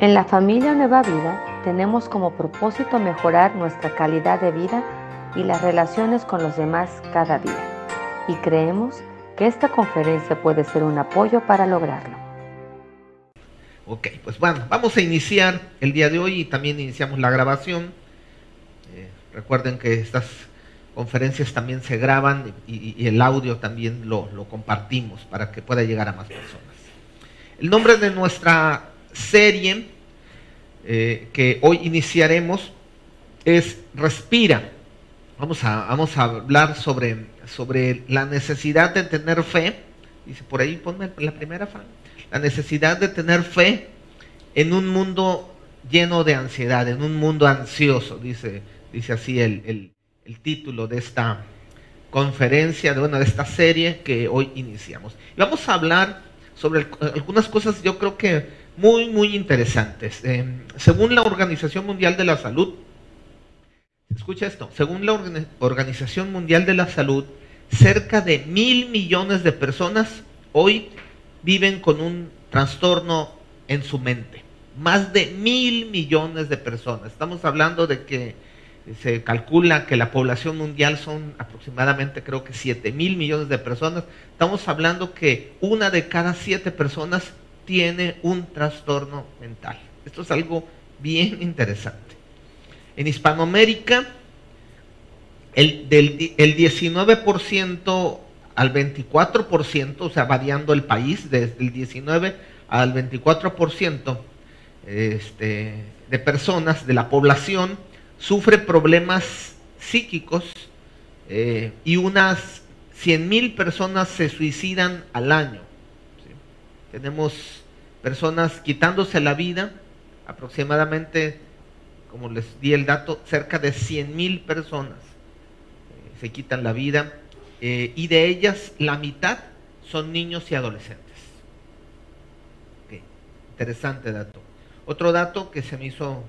En la familia Nueva Vida tenemos como propósito mejorar nuestra calidad de vida y las relaciones con los demás cada día. Y creemos que esta conferencia puede ser un apoyo para lograrlo. Ok, pues bueno, vamos a iniciar el día de hoy y también iniciamos la grabación. Eh, recuerden que estas conferencias también se graban y, el audio también lo, compartimos para que pueda llegar a más personas. El nombre de nuestra serie eh, que hoy iniciaremos es Respira. Vamos a, vamos a hablar sobre, sobre la necesidad de tener fe. Dice por ahí, ponme la primera fa. La necesidad de tener fe en un mundo lleno de ansiedad, en un mundo ansioso, dice, dice así el, el título de esta conferencia, de, bueno, de esta serie que hoy iniciamos. Y vamos a hablar sobre algunas cosas yo creo que muy, muy interesantes. Eh, según la Organización Mundial de la Salud, escucha esto, según la Organización Mundial de la Salud, cerca de mil millones de personas hoy viven con un trastorno en su mente. Más de mil millones de personas. Estamos hablando de que se calcula que la población mundial son aproximadamente creo que 7 mil millones de personas. Estamos hablando que una de cada siete personas tiene un trastorno mental. Esto es algo bien interesante. En Hispanoamérica, el, del, el 19% al 24%, o sea, variando el país, desde el 19 al 24% este, de personas de la población sufre problemas psíquicos eh, y unas 100 mil personas se suicidan al año. Tenemos personas quitándose la vida, aproximadamente, como les di el dato, cerca de 100 mil personas eh, se quitan la vida eh, y de ellas la mitad son niños y adolescentes. Interesante dato. Otro dato que se me hizo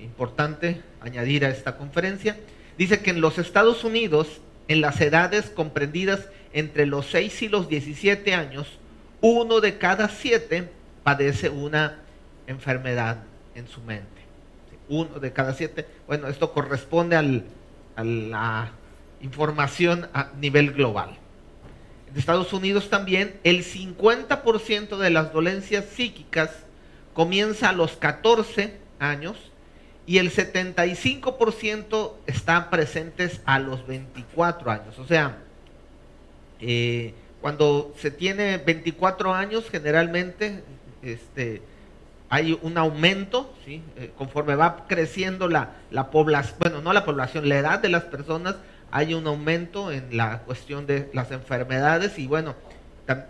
importante añadir a esta conferencia, dice que en los Estados Unidos, en las edades comprendidas entre los 6 y los 17 años, uno de cada siete padece una enfermedad en su mente. Uno de cada siete. Bueno, esto corresponde al, a la información a nivel global. En Estados Unidos también el 50% de las dolencias psíquicas comienza a los 14 años y el 75% están presentes a los 24 años. O sea, eh, cuando se tiene 24 años, generalmente este, hay un aumento. Eh, conforme va creciendo la, la población, bueno, no la población, la edad de las personas, hay un aumento en la cuestión de las enfermedades y bueno,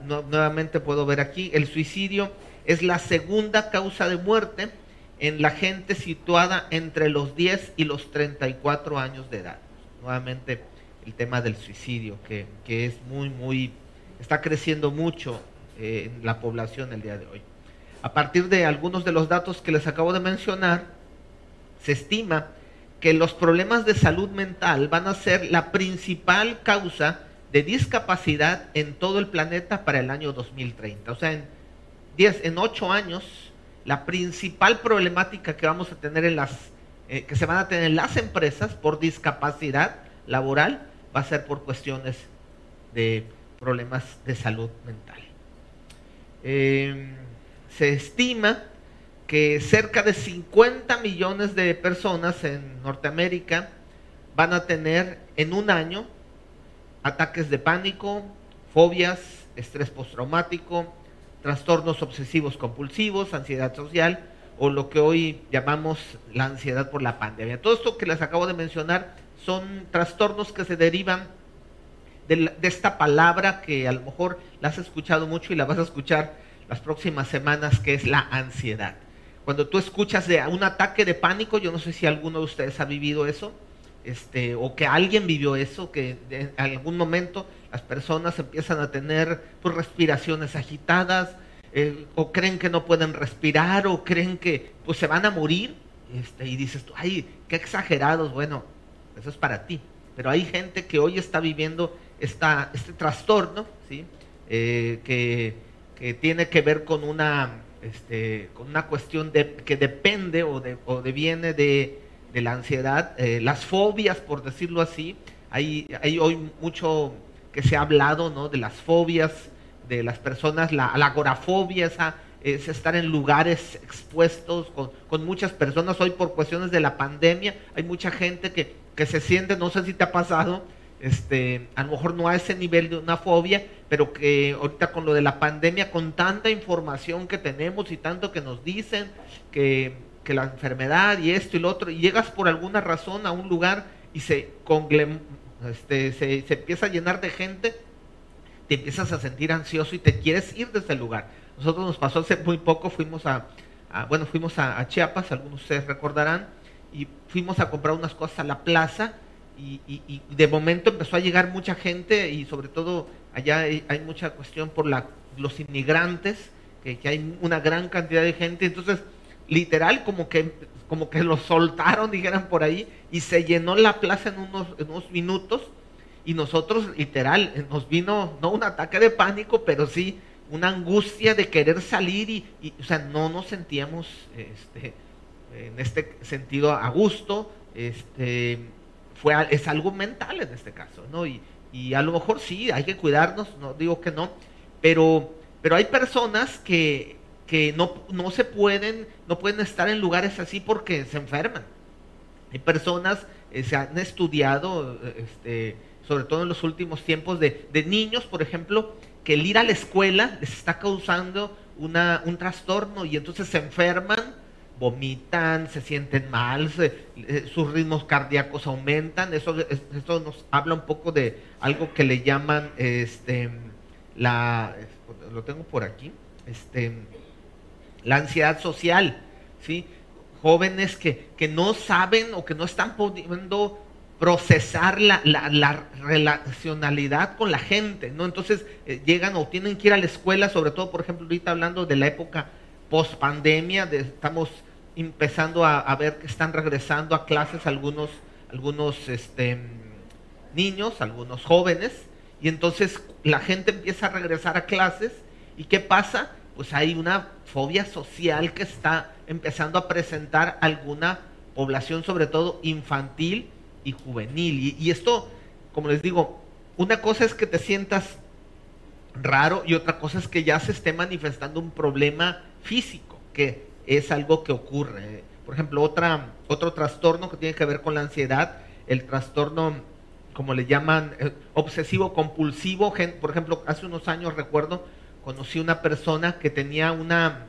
nuevamente puedo ver aquí, el suicidio es la segunda causa de muerte en la gente situada entre los 10 y los 34 años de edad. Nuevamente el tema del suicidio, que, es muy, muy, está creciendo mucho eh, en la población el día de hoy. A partir de algunos de los datos que les acabo de mencionar, se estima que los problemas de salud mental van a ser la principal causa de discapacidad en todo el planeta para el año 2030. O sea, en 10, en 8 años la principal problemática que vamos a tener en las, eh, que se van a tener en las empresas por discapacidad laboral va a ser por cuestiones de problemas de salud mental. Em, se estima que cerca de 50 millones de personas en Norteamérica van a tener en un año ataques de pánico, fobias, estrés postraumático, trastornos obsesivos compulsivos, ansiedad social o lo que hoy llamamos la ansiedad por la pandemia. Todo esto que les acabo de mencionar son trastornos que se derivan de, esta palabra que a lo mejor la has escuchado mucho y la vas a escuchar las próximas semanas, que es la ansiedad. Cuando tú escuchas de un ataque de pánico, yo no sé si alguno de ustedes ha vivido eso, este, o que alguien vivió eso, que en algún momento las personas empiezan a tener pues, respiraciones agitadas, eh, o creen que no pueden respirar, o creen que pues, se van a morir. Este, y dices, ay, qué exagerados. Bueno, eso es para ti. Pero hay gente que hoy está viviendo esta, este trastorno, ¿sí? Eh, que, tiene que ver con una este, con una cuestión de, que depende o, de, o viene de, de, la ansiedad, eh, las fobias, por decirlo así. Hay, hay hoy mucho que se ha hablado ¿no? de las fobias de las personas, la, la agorafobia, esa, es estar en lugares expuestos con, con, muchas personas. Hoy por cuestiones de la pandemia hay mucha gente que, que se siente, no sé si te ha pasado, este, a lo mejor no a ese nivel de una fobia, pero que ahorita con lo de la pandemia, con tanta información que tenemos y tanto que nos dicen que, que la enfermedad y esto y lo otro, y llegas por alguna razón a un lugar y se, este, se, se empieza a llenar de gente, te empiezas a sentir ansioso y te quieres ir de ese lugar. Nosotros nos pasó hace muy poco, fuimos a, a bueno, fuimos a, a Chiapas, algunos de ustedes recordarán, y fuimos a comprar unas cosas a la plaza y, y, de momento empezó a llegar mucha gente y sobre todo allá hay, mucha cuestión por la, los inmigrantes, que, que, hay una gran cantidad de gente, entonces literal como que como que los soltaron, dijeran por ahí, y se llenó la plaza en unos, en unos minutos, y nosotros literal nos vino, no un ataque de pánico, pero sí una angustia de querer salir y, y o sea, no nos sentíamos este, en este sentido a gusto, este, fue, es algo mental en este caso, ¿no? Y, y a lo mejor sí, hay que cuidarnos, no digo que no, pero, pero hay personas que, que no, no se pueden, no pueden estar en lugares así porque se enferman. Hay personas, eh, se han estudiado, este, sobre todo en los últimos tiempos, de, de, niños, por ejemplo, que el ir a la escuela les está causando una, un trastorno y entonces se enferman vomitan, se sienten mal, se, eh, sus ritmos cardíacos aumentan. Eso, esto nos habla un poco de algo que le llaman, este, la, lo tengo por aquí, este, la ansiedad social, ¿sí? Jóvenes que, que no saben o que no están pudiendo procesar la, la, la, relacionalidad con la gente, ¿no? Entonces eh, llegan o tienen que ir a la escuela, sobre todo, por ejemplo, ahorita hablando de la época post pandemia, estamos empezando a, ver que están regresando a clases algunos, algunos este, niños, algunos jóvenes, y entonces la gente empieza a regresar a clases, ¿y qué pasa? Pues hay una fobia social que está empezando a presentar alguna población, sobre todo infantil y juvenil. Y, y esto, como les digo, una cosa es que te sientas raro y otra cosa es que ya se esté manifestando un problema físico, que es algo que ocurre. Por ejemplo, otra, otro trastorno que tiene que ver con la ansiedad, el trastorno, como le llaman, eh, obsesivo compulsivo. Por ejemplo, hace unos años recuerdo, conocí una persona que tenía una,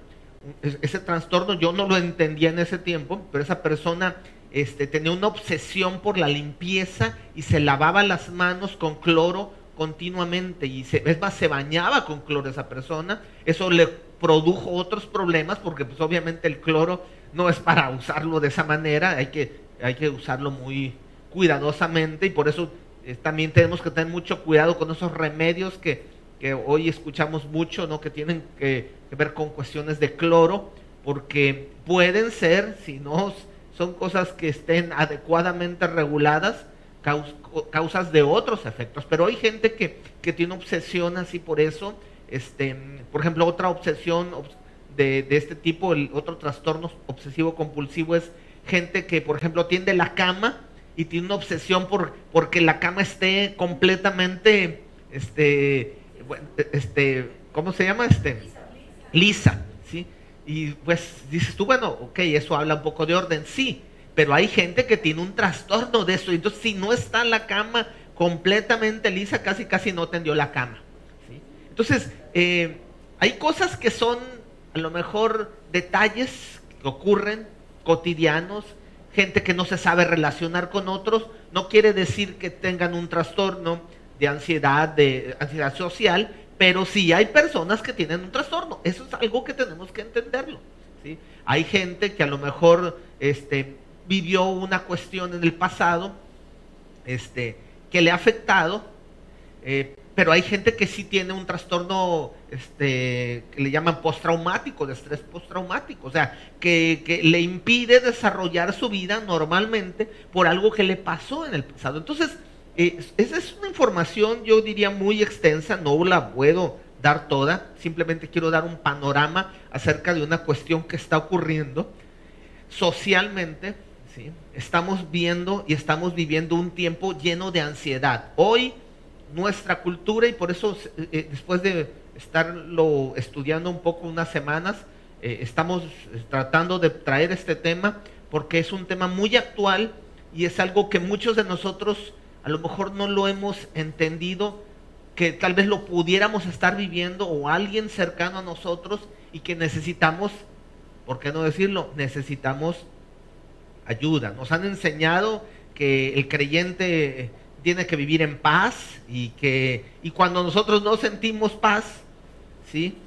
ese trastorno, yo no lo entendía en ese tiempo, pero esa persona este, tenía una obsesión por la limpieza y se lavaba las manos con cloro continuamente y se, es más, se bañaba con cloro esa persona. Eso le produjo otros problemas porque pues obviamente el cloro no es para usarlo de esa manera, hay que, hay que usarlo muy cuidadosamente y por eso eh, también tenemos que tener mucho cuidado con esos remedios que, que hoy escuchamos mucho, ¿no? que tienen que, que, ver con cuestiones de cloro, porque pueden ser, si no son cosas que estén adecuadamente reguladas, caus, causas de otros efectos. Pero hay gente que, que tiene obsesión así por eso, este, por ejemplo, otra obsesión de, este tipo, el otro trastorno obsesivo compulsivo es gente que, por ejemplo, tiende la cama y tiene una obsesión por porque la cama esté completamente, este, este, ¿cómo se llama? Este, lisa, ¿sí? Y pues dices tú, bueno, ok, eso habla un poco de orden, sí, pero hay gente que tiene un trastorno de eso, entonces si no está la cama completamente lisa, casi casi no tendió la cama. Entonces, eh, hay cosas que son a lo mejor detalles que ocurren cotidianos, gente que no se sabe relacionar con otros, no quiere decir que tengan un trastorno de ansiedad, de ansiedad social, pero sí hay personas que tienen un trastorno. Eso es algo que tenemos que entenderlo. Hay gente que a lo mejor este, vivió una cuestión en el pasado este, que le ha afectado, eh, pero hay gente que sí tiene un trastorno este, que le llaman postraumático, de estrés postraumático, o sea, que, que, le impide desarrollar su vida normalmente por algo que le pasó en el pasado. Entonces, eh, esa es una información, yo diría, muy extensa, no la puedo dar toda, simplemente quiero dar un panorama acerca de una cuestión que está ocurriendo socialmente. ¿sí? Estamos viendo y estamos viviendo un tiempo lleno de ansiedad. Hoy nuestra cultura, y por eso eh, eh, después de estarlo estudiando un poco unas semanas, eh, estamos tratando de traer este tema porque es un tema muy actual y es algo que muchos de nosotros a lo mejor no lo hemos entendido, que tal vez lo pudiéramos estar viviendo o alguien cercano a nosotros y que necesitamos, ¿por qué no decirlo? Necesitamos ayuda. Nos han enseñado que el creyente tiene que vivir en paz y que y cuando nosotros no sentimos paz, ¿sí?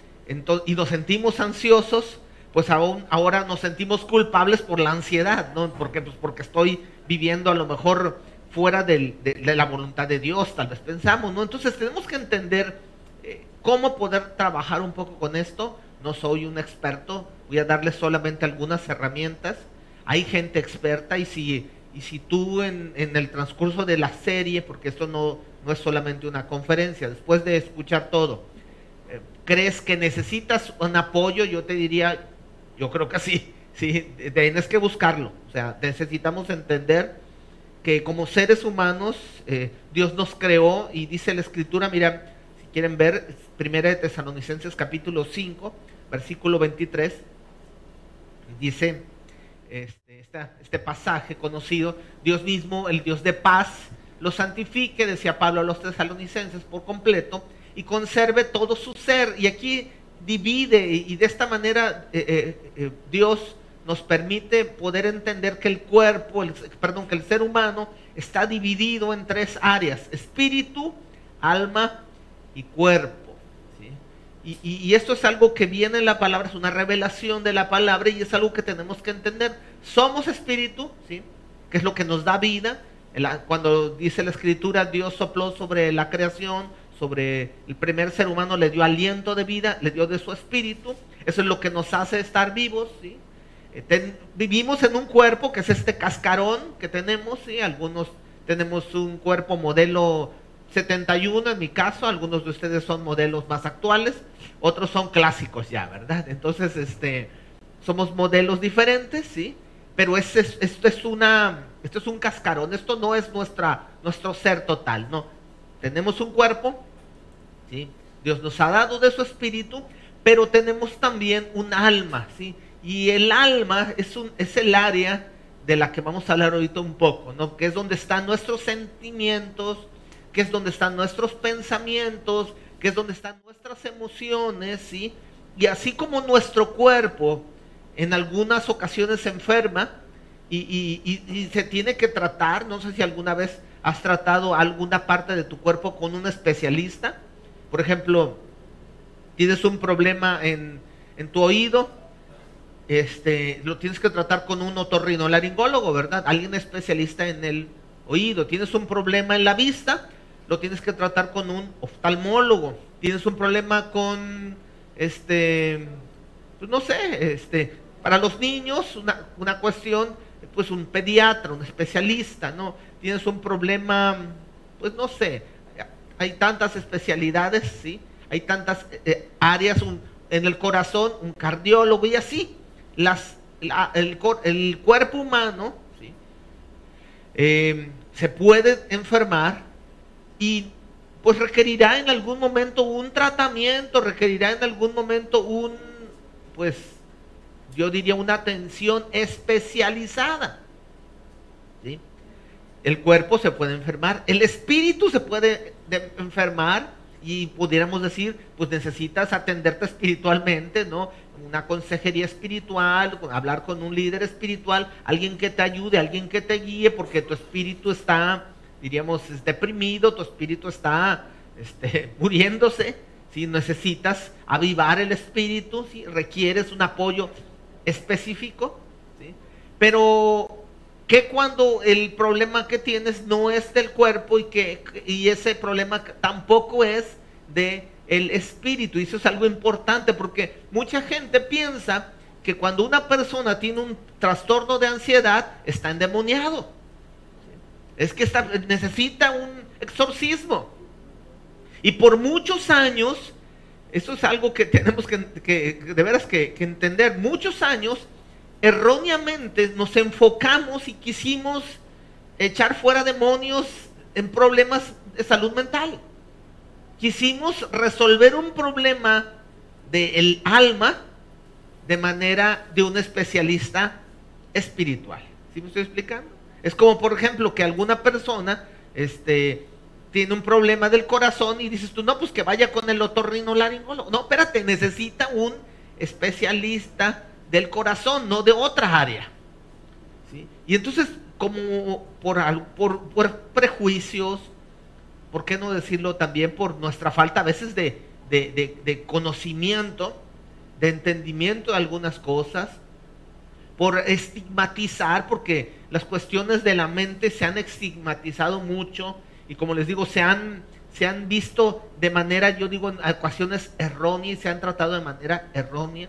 y nos sentimos ansiosos, pues aún, ahora nos sentimos culpables por la ansiedad, ¿no? Porque, pues porque estoy viviendo a lo mejor fuera de, la voluntad de Dios, tal vez pensamos, ¿no? Entonces tenemos que entender eh, cómo poder trabajar un poco con esto. No soy un experto, voy a darles solamente algunas herramientas. Hay gente experta y si, y si tú en, en el transcurso de la serie, porque esto no, no es solamente una conferencia, después de escuchar todo, eh, crees que necesitas un apoyo, yo te diría, yo creo que sí, sí, tienes que buscarlo. O sea, necesitamos entender que como seres humanos eh, Dios nos creó y dice la escritura, mira, si quieren ver, primera de Tesalonicenses capítulo 5, versículo 23, dice este, pasaje conocido, Dios mismo, el Dios de paz, lo santifique, decía Pablo a los tesalonicenses por completo, y conserve todo su ser. Y aquí divide y de esta manera eh, eh, Dios nos permite poder entender que el cuerpo, perdón, que el ser humano está dividido en tres áreas, espíritu, alma y cuerpo. Y, esto es algo que viene en la palabra, es una revelación de la palabra y es algo que tenemos que entender. Somos espíritu, ¿sí? que es lo que nos da vida. Cuando dice la escritura, Dios sopló sobre la creación, sobre el primer ser humano, le dio aliento de vida, le dio de su espíritu. Eso es lo que nos hace estar vivos. ¿sí? Eh, vivimos en un cuerpo que es este cascarón que tenemos, ¿sí? algunos tenemos un cuerpo modelo 71 en mi caso, algunos de ustedes son modelos más actuales, otros son clásicos ya, ¿verdad? Entonces, este, somos modelos diferentes, ¿sí? Pero esto es una, esto es un cascarón, esto no es nuestra, nuestro ser total, no. Tenemos un cuerpo, ¿sí? Dios nos ha dado de su espíritu, pero tenemos también un alma, ¿sí? Y el alma es, un, es el área de la que vamos a hablar ahorita un poco, ¿no? Que es donde están nuestros sentimientos, que es donde están nuestros pensamientos, que es donde están nuestras emociones, ¿sí? Y así como nuestro cuerpo en algunas ocasiones se enferma y, se tiene que tratar, no sé si alguna vez has tratado alguna parte de tu cuerpo con un especialista, por ejemplo, tienes un problema en, en tu oído, este, lo tienes que tratar con un otorrinolaringólogo, ¿verdad? Alguien especialista en el oído. Tienes un problema en la vista, lo tienes que tratar con un oftalmólogo. Tienes un problema con, este, pues no sé, este, para los niños, una, una cuestión, pues un pediatra, un especialista, ¿no? Tienes un problema, pues no sé, hay tantas especialidades, ¿sí? Hay tantas eh, áreas, en el corazón, un cardiólogo y así las, el, el, cuerpo humano eh, se puede enfermar y pues requerirá en algún momento un tratamiento, requerirá en algún momento un, pues yo diría una atención especializada. El cuerpo se puede enfermar, el espíritu se puede enfermar y pudiéramos decir, pues necesitas atenderte espiritualmente, ¿no? Una consejería espiritual, hablar con un líder espiritual, alguien que te ayude, alguien que te guíe, porque tu espíritu está, diríamos, deprimido, tu espíritu está este, muriéndose, si necesitas avivar el espíritu, si requieres un apoyo específico, ¿sí? pero que cuando el problema que tienes no es del cuerpo y que y ese problema tampoco es de el espíritu. Y eso es algo importante porque mucha gente piensa que cuando una persona tiene un trastorno de ansiedad está endemoniado. Es que necesita un exorcismo. Y por muchos años eso es algo que tenemos que, de veras que, entender. Muchos años, erróneamente, nos enfocamos y quisimos echar fuera demonios en problemas de salud mental. Quisimos resolver un problema del alma de manera de un especialista espiritual. ¿Sí me estoy explicando? Es como, por ejemplo, que alguna persona este, tiene un problema del corazón y dices tú, no, pues que vaya con el otorrinolaringólogo. No, espérate, necesita un especialista del corazón, no de otra área. Y entonces, como por, por, prejuicios, ¿por qué no decirlo también por nuestra falta a veces de, de conocimiento, de entendimiento de algunas cosas? por estigmatizar, porque las cuestiones de la mente se han estigmatizado mucho y como les digo, se han, se han visto de manera, yo digo, en ocasiones erróneas, se han tratado de manera errónea.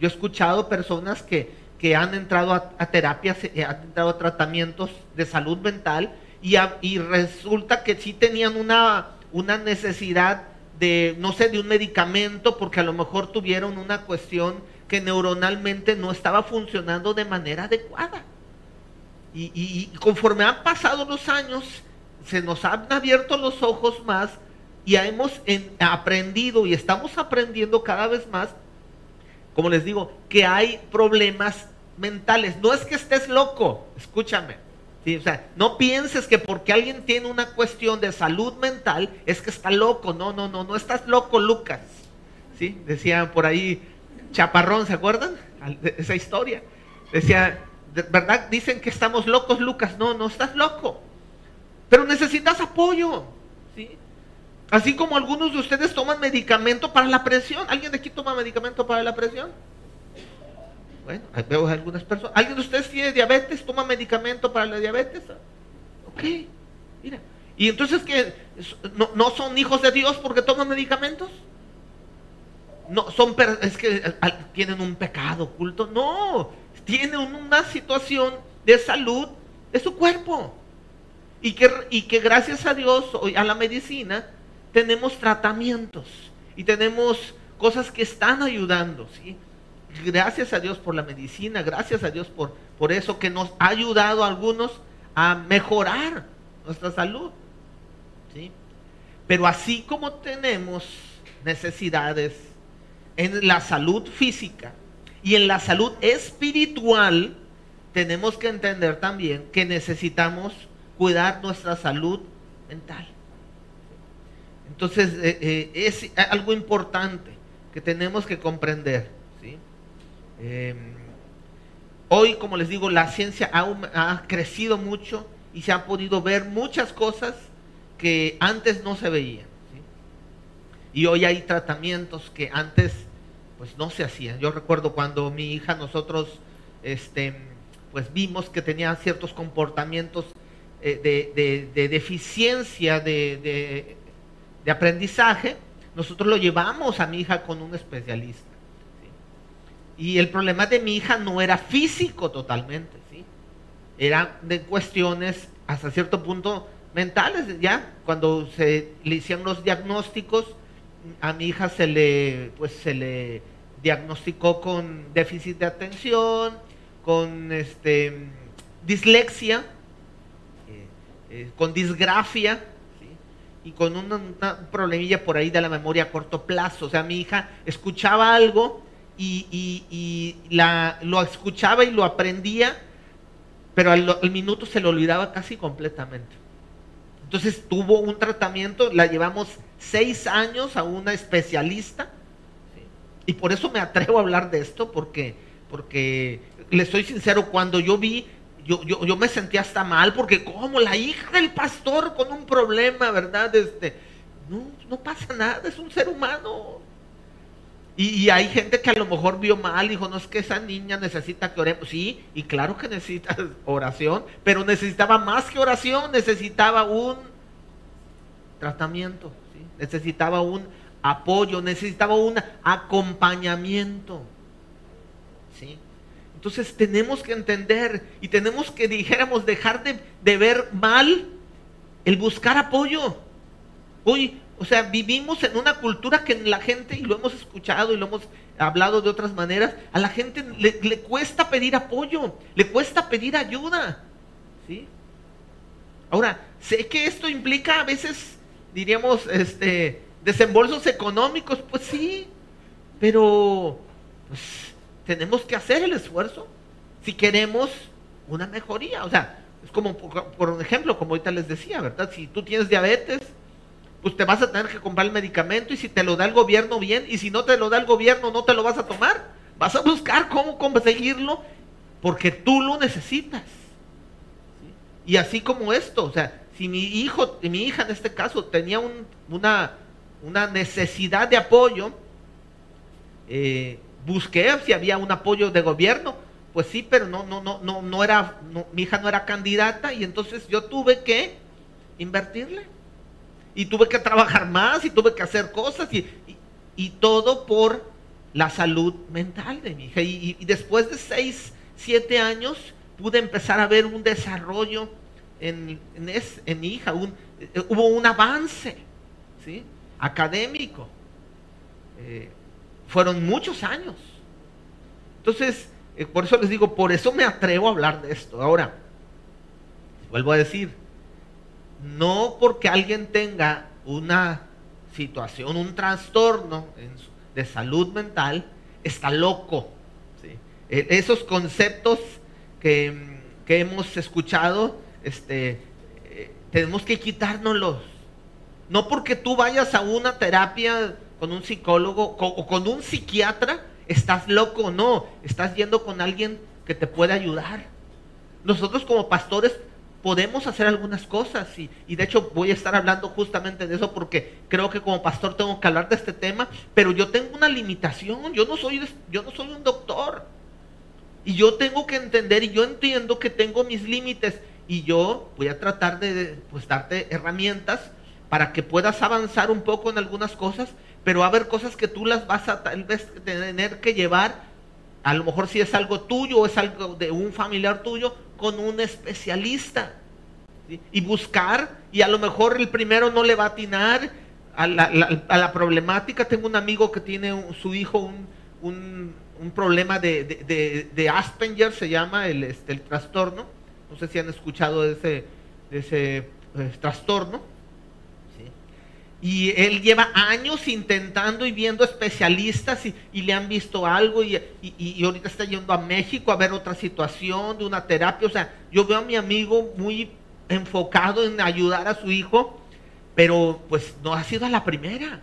Yo he escuchado personas que, que han entrado a, terapias, eh, han entrado a tratamientos de salud mental y, y resulta que sí tenían una, una necesidad de, no sé, de un medicamento porque a lo mejor tuvieron una cuestión que neuronalmente no estaba funcionando de manera adecuada. Y, y, conforme han pasado los años, se nos han abierto los ojos más y hemos aprendido y estamos aprendiendo cada vez más, como les digo, que hay problemas mentales. No es que estés loco, escúchame. O sea, no pienses que porque alguien tiene una cuestión de salud mental es que está loco. No, no, no, no estás loco, Lucas. ¿Sí? Decían por ahí Chaparrón, ¿se acuerdan? Esa historia. Decía, ¿verdad? Dicen que estamos locos, Lucas. No, no estás loco. Pero necesitas apoyo. ¿sí? Así como algunos de ustedes toman medicamento para la presión. ¿Alguien de aquí toma medicamento para la presión? Bueno, veo algunas personas. ¿Alguien de ustedes tiene diabetes? ¿Toma medicamento para la diabetes? Ok, mira. ¿Y entonces que no, no son hijos de Dios porque toman medicamentos? No, son es que eh, tienen un pecado oculto. No, tienen una situación de salud de su cuerpo. Y que, y que gracias a Dios, a la medicina, tenemos tratamientos y tenemos cosas que están ayudando, ¿sí? Gracias a Dios por la medicina, gracias a Dios por, por eso que nos ha ayudado a algunos a mejorar nuestra salud, ¿sí? Pero así como tenemos necesidades en la salud física y en la salud espiritual, tenemos que entender también que necesitamos cuidar nuestra salud mental. Entonces, eh, eh, es algo importante que tenemos que comprender. Em, hoy, como les digo, la ciencia ha, crecido mucho y se han podido ver muchas cosas que antes no se veían. Y hoy hay tratamientos que antes pues no se hacían. Yo recuerdo cuando mi hija nosotros este, pues vimos que tenía ciertos comportamientos eh, de, deficiencia de, aprendizaje, nosotros lo llevamos a mi hija con un especialista. Y el problema de mi hija no era físico totalmente, ¿sí? era de cuestiones hasta cierto punto mentales. Ya cuando se le hicieron los diagnósticos, a mi hija se le, pues, se le diagnosticó con déficit de atención, con este, dislexia, eh, con disgrafia y con una, problemilla por ahí de la memoria a corto plazo. O sea, mi hija escuchaba algo y, la, lo escuchaba y lo aprendía, pero al, minuto se lo olvidaba casi completamente. Entonces tuvo un tratamiento, la llevamos seis años a una especialista, y por eso me atrevo a hablar de esto, porque, porque le soy sincero, cuando yo vi yo, yo, yo, me sentía hasta mal porque como la hija del pastor con un problema, ¿verdad? Este, no, no pasa nada, es un ser humano. Y, hay gente que a lo mejor vio mal, dijo, no es que esa niña necesita que oremos. Sí, y claro que necesita oración, pero necesitaba más que oración, necesitaba un tratamiento, necesitaba un apoyo, necesitaba un acompañamiento. ¿sí? Entonces tenemos que entender y tenemos que, dijéramos, dejar de, ver mal el buscar apoyo. Hoy, O sea, vivimos en una cultura que la gente, y lo hemos escuchado y lo hemos hablado de otras maneras, a la gente le, le cuesta pedir apoyo, le cuesta pedir ayuda. ¿sí? Ahora, sé que esto implica a veces, diríamos, este, desembolsos económicos, pues sí, pero pues, tenemos que hacer el esfuerzo si queremos una mejoría. O sea, es como, por, por ejemplo, como ahorita les decía, ¿verdad? Si tú tienes diabetes, pues te vas a tener que comprar el medicamento y si te lo da el gobierno bien y si no te lo da el gobierno no te lo vas a tomar. Vas a buscar cómo conseguirlo porque tú lo necesitas. Y así como esto, o sea, si mi hijo, mi hija en este caso tenía una, una necesidad de apoyo, eh, busqué si había un apoyo de gobierno, pues sí, pero no, no, no, no, no era, mi hija no era candidata y entonces yo tuve que invertirle y tuve que trabajar más y tuve que hacer cosas y, y, todo por la salud mental de mi hija. Y, después de seis, siete años pude empezar a ver un desarrollo en, en, mi hija, eh, hubo un avance ¿sí? académico. Eh, fueron muchos años. Entonces, eh, por eso les digo, por eso me atrevo a hablar de esto. Ahora, vuelvo a decir, no porque alguien tenga una situación, un trastorno de salud mental, está loco. E, esos conceptos que, hemos escuchado, este, eh, tenemos que quitárnoslos. No porque tú vayas a una terapia con un psicólogo o con un psiquiatra, estás loco, no, estás yendo con alguien que te puede ayudar. Nosotros como pastores podemos hacer algunas cosas y, y, de hecho voy a estar hablando justamente de eso porque creo que como pastor tengo que hablar de este tema, pero yo tengo una limitación, yo no soy, yo no soy un doctor y yo tengo que entender y yo entiendo que tengo mis límites y yo voy a tratar de pues, darte herramientas para que puedas avanzar un poco en algunas cosas, pero va a haber cosas que tú las vas a tal vez tener que llevar, a lo mejor si es algo tuyo o es algo de un familiar tuyo, con un especialista y buscar, y a lo mejor el primero no le va a atinar a la, problemática. Tengo un amigo que tiene su hijo un, problema de, Asperger, se llama el, este, el trastorno. No sé si han escuchado de ese, ese eh, trastorno. Y él lleva años intentando y viendo especialistas y, le han visto algo y, ahorita está yendo a México a ver otra situación de una terapia. O sea, yo veo a mi amigo muy enfocado en ayudar a su hijo, pero pues no ha sido la primera.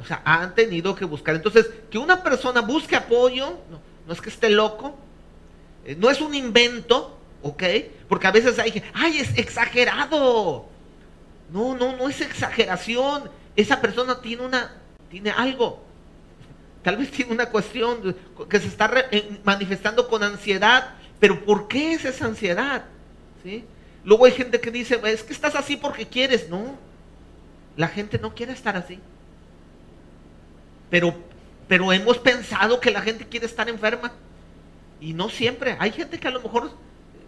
O sea, han tenido que buscar. Entonces, que una persona busque apoyo, no, es que esté loco, eh, no es un invento, ¿ok? Porque a veces hay que, ay, es exagerado no, no, no es exageración. Esa persona tiene una, tiene algo. Tal vez tiene una cuestión que se está eh, manifestando con ansiedad. Pero ¿por qué es esa ansiedad? ¿Sí? Luego hay gente que dice, es que estás así porque quieres. No, la gente no quiere estar así. Pero, pero hemos pensado que la gente quiere estar enferma. Y no siempre. Hay gente que a lo mejor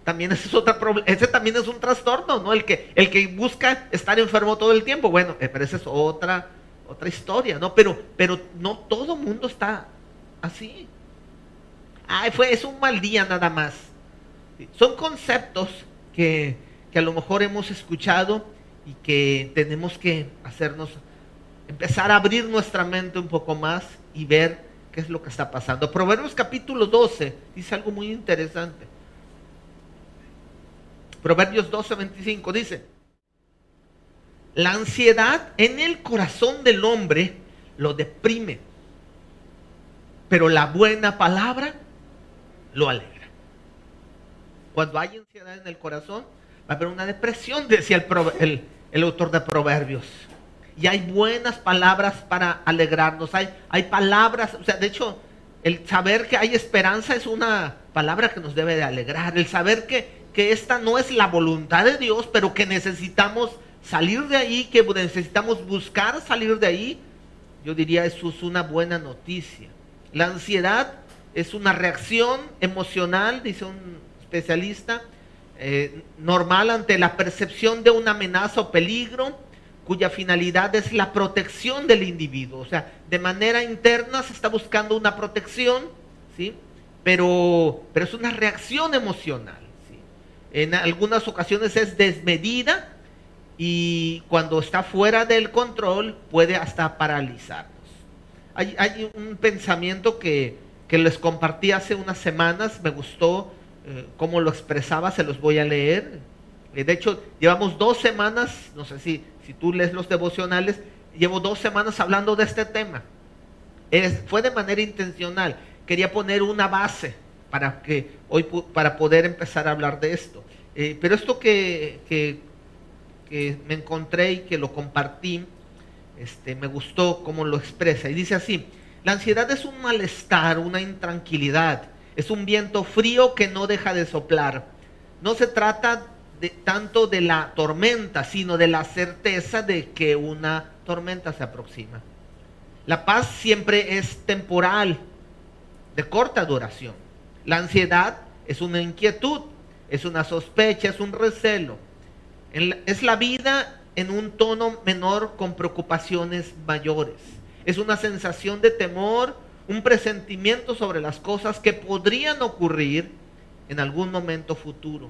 también ese es otra ese también es un trastorno, ¿no? El que, el que busca estar enfermo todo el tiempo. Bueno, eh, pero esa es otra, otra historia, ¿no? Pero, pero no todo mundo está así. Ay, fue, es un mal día nada más. Son conceptos que, que a lo mejor hemos escuchado y que tenemos que hacernos, empezar a abrir nuestra mente un poco más y ver qué es lo que está pasando. Proverbios capítulo 12 dice algo muy interesante. Proverbios 12, 25 dice, la ansiedad en el corazón del hombre lo deprime, pero la buena palabra lo alegra. Cuando hay ansiedad en el corazón, va a haber una depresión, decía el, el, autor de Proverbios. Y hay buenas palabras para alegrarnos. Hay, hay palabras, o sea, de hecho, el saber que hay esperanza es una palabra que nos debe de alegrar. El saber que que esta no es la voluntad de Dios, pero que necesitamos salir de ahí, que necesitamos buscar salir de ahí, yo diría eso es una buena noticia. La ansiedad es una reacción emocional, dice un especialista, eh, normal ante la percepción de una amenaza o peligro, cuya finalidad es la protección del individuo. O sea, de manera interna se está buscando una protección, ¿sí? Pero, pero es una reacción emocional. En algunas ocasiones es desmedida y cuando está fuera del control puede hasta paralizarnos. Hay, hay un pensamiento que, que, les compartí hace unas semanas, me gustó eh, cómo lo expresaba, se los voy a leer. Eh, de hecho, llevamos dos semanas, no sé si, si tú lees los devocionales, llevo dos semanas hablando de este tema. Es, fue de manera intencional. Quería poner una base para que hoy para poder empezar a hablar de esto. Eh, pero esto que, que, me encontré y que lo compartí, este, me gustó cómo lo expresa. Y dice así, la ansiedad es un malestar, una intranquilidad, es un viento frío que no deja de soplar. No se trata tanto de la tormenta, sino de la certeza de que una tormenta se aproxima. La paz siempre es temporal, de corta duración. La ansiedad es una inquietud, es una sospecha, es un recelo. Es la vida en un tono menor con preocupaciones mayores. Es una sensación de temor, un presentimiento sobre las cosas que podrían ocurrir en algún momento futuro.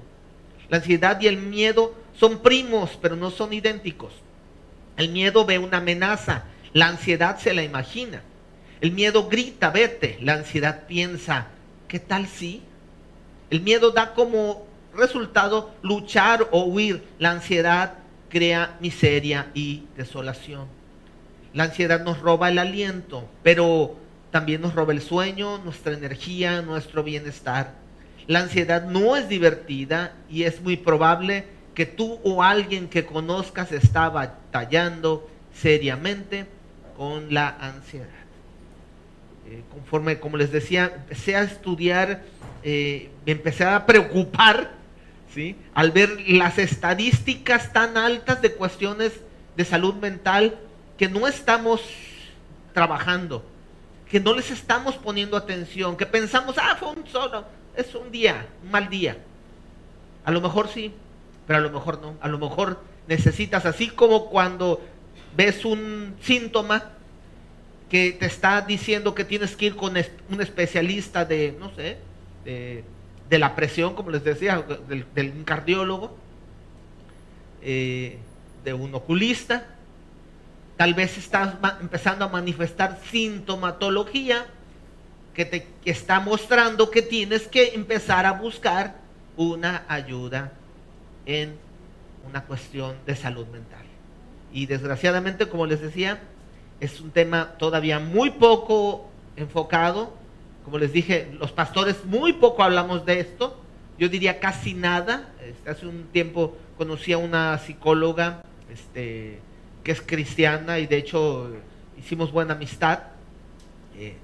La ansiedad y el miedo son primos, pero no son idénticos. El miedo ve una amenaza, la ansiedad se la imagina. El miedo grita, vete. La ansiedad piensa, ¿qué tal si? El miedo da como resultado luchar o huir. La ansiedad crea miseria y desolación. La ansiedad nos roba el aliento, pero también nos roba el sueño, nuestra energía, nuestro bienestar. La ansiedad no es divertida y es muy probable que tú o alguien que conozcas está batallando seriamente con la ansiedad. Eh, conforme, como les decía, empecé a estudiar, eh, me empecé a preocupar, ¿sí? Al ver las estadísticas tan altas de cuestiones de salud mental que no estamos trabajando, que no les estamos poniendo atención, que pensamos, ah, fue un solo, es un día, un mal día. A lo mejor sí, pero a lo mejor no. A lo mejor necesitas, así como cuando ves un síntoma que te está diciendo que tienes que ir con un especialista de, no sé, de, la presión, como les decía, del, un cardiólogo, eh, de un oculista. Tal vez estás empezando a manifestar sintomatología que te está mostrando que tienes que empezar a buscar una ayuda en una cuestión de salud mental. Y desgraciadamente, como les decía, es un tema todavía muy poco enfocado. Como les dije, los pastores muy poco hablamos de esto. Yo diría casi nada. Este, hace un tiempo conocí a una psicóloga este, que es cristiana y de hecho hicimos buena amistad. Eh,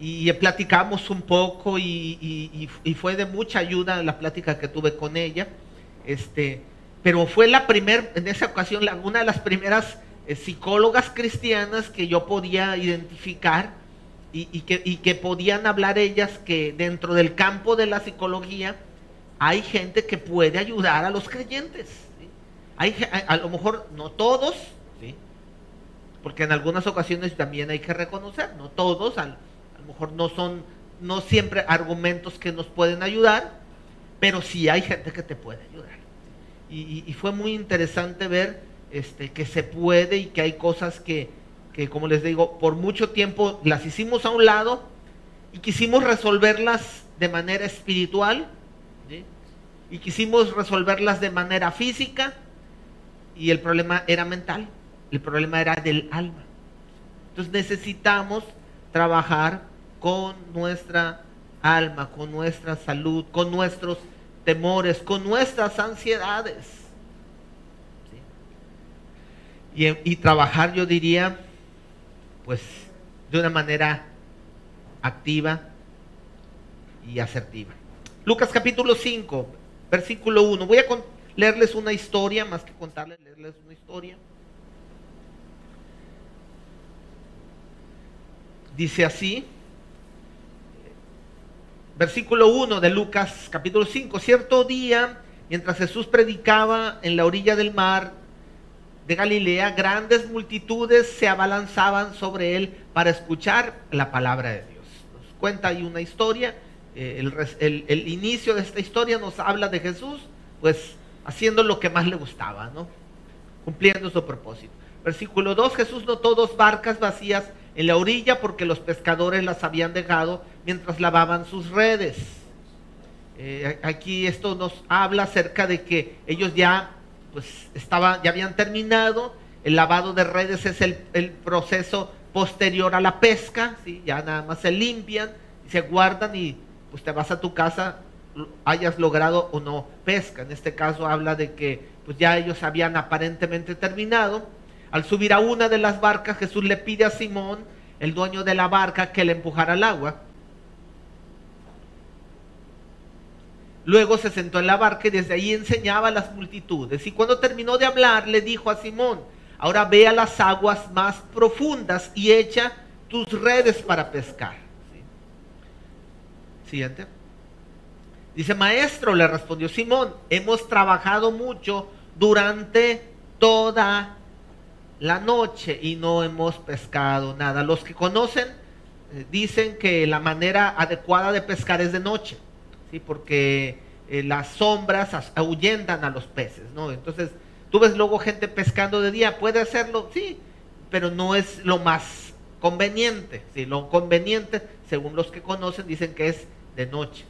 y platicamos un poco y, fue de mucha ayuda la plática que tuve con ella. Este, pero fue la primera, en esa ocasión, una de las primeras eh, psicólogas cristianas que yo podía identificar y, que, podían hablar ellas que dentro del campo de la psicología hay gente que puede ayudar a los creyentes. Hay, a, lo mejor no todos, porque en algunas ocasiones también hay que reconocer, no todos, al, lo mejor no son, no siempre argumentos que nos pueden ayudar, pero sí hay gente que te puede ayudar. Y, fue muy interesante ver este, que se puede y que hay cosas que, que, como les digo, por mucho tiempo las hicimos a un lado y quisimos resolverlas de manera espiritual y quisimos resolverlas de manera física y el problema era mental, el problema era del alma. Entonces necesitamos trabajar con nuestra alma, con nuestra salud, con nuestros temores, con nuestras ansiedades. Y, trabajar, yo diría, pues de una manera activa y asertiva. Lucas capítulo 5, versículo 1. Voy a leerles una historia, más que contarles, leerles una historia. Dice así, versículo 1 de Lucas capítulo 5. Cierto día, mientras Jesús predicaba en la orilla del mar, de Galilea, grandes multitudes se abalanzaban sobre él para escuchar la palabra de Dios. Nos cuenta ahí una historia, eh, el, inicio de esta historia nos habla de Jesús, pues haciendo lo que más le gustaba, ¿no? Cumpliendo su propósito. Versículo 2, Jesús notó dos barcas vacías en la orilla porque los pescadores las habían dejado mientras lavaban sus redes. Eh, aquí esto nos habla acerca de que ellos ya pues estaba, ya habían terminado. El lavado de redes es el, proceso posterior a la pesca, ¿sí? ya nada más se limpian se guardan y pues te vas a tu casa, hayas logrado o no pesca. En este caso habla de que pues ya ellos habían aparentemente terminado. Al subir a una de las barcas, Jesús le pide a Simón, el dueño de la barca, que le empujara al agua. Luego se sentó en la barca y desde ahí enseñaba a las multitudes. Y cuando terminó de hablar, le dijo a Simón, ahora ve a las aguas más profundas y echa tus redes para pescar. Siguiente. Dice, maestro, le respondió Simón, hemos trabajado mucho durante toda la noche y no hemos pescado nada. Los que conocen eh, dicen que la manera adecuada de pescar es de noche porque eh, las sombras ahuyentan a los peces, ¿no? Entonces, tú ves luego gente pescando de día, puede hacerlo, sí, pero no es lo más conveniente, ¿sí? Lo conveniente, según los que conocen, dicen que es de noche.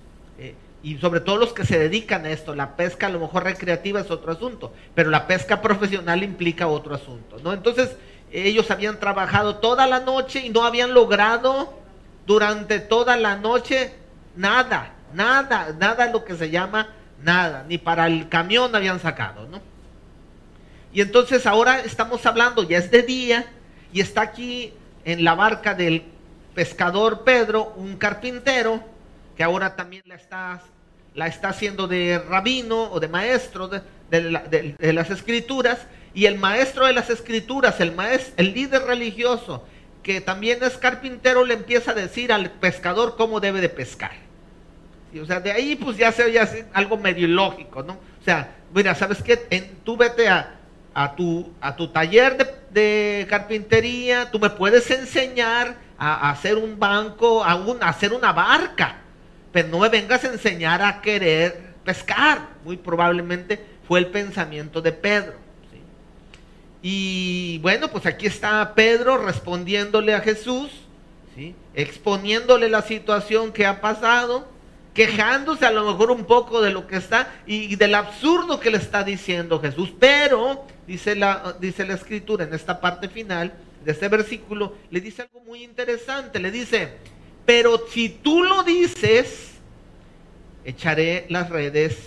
Y sobre todo los que se dedican a esto, la pesca a lo mejor recreativa es otro asunto, pero la pesca profesional implica otro asunto, ¿no? Entonces, ellos habían trabajado toda la noche y no habían logrado durante toda la noche nada, Nada, nada lo que se llama nada, ni para el camión habían sacado, ¿no? Y entonces ahora estamos hablando, ya es de día, y está aquí en la barca del pescador Pedro, un carpintero, que ahora también la está, la está haciendo de rabino o de maestro de, de, las escrituras, y el maestro de las escrituras, el, maestro, el líder religioso, que también es carpintero, le empieza a decir al pescador cómo debe de pescar o sea, de ahí pues ya se oye algo medio ilógico, ¿no? O sea, mira, ¿sabes qué? En, tú vete a, tu, a tu taller de, carpintería, tú me puedes enseñar a, hacer un banco, a, a hacer una barca, pero no me vengas a enseñar a querer pescar. Muy probablemente fue el pensamiento de Pedro. Y bueno, pues aquí está Pedro respondiéndole a Jesús, exponiéndole la situación que ha pasado quejándose a lo mejor un poco de lo que está y del absurdo que le está diciendo Jesús. Pero, dice la, dice la escritura en esta parte final de este versículo, le dice algo muy interesante. Le dice, pero si tú lo dices, echaré las redes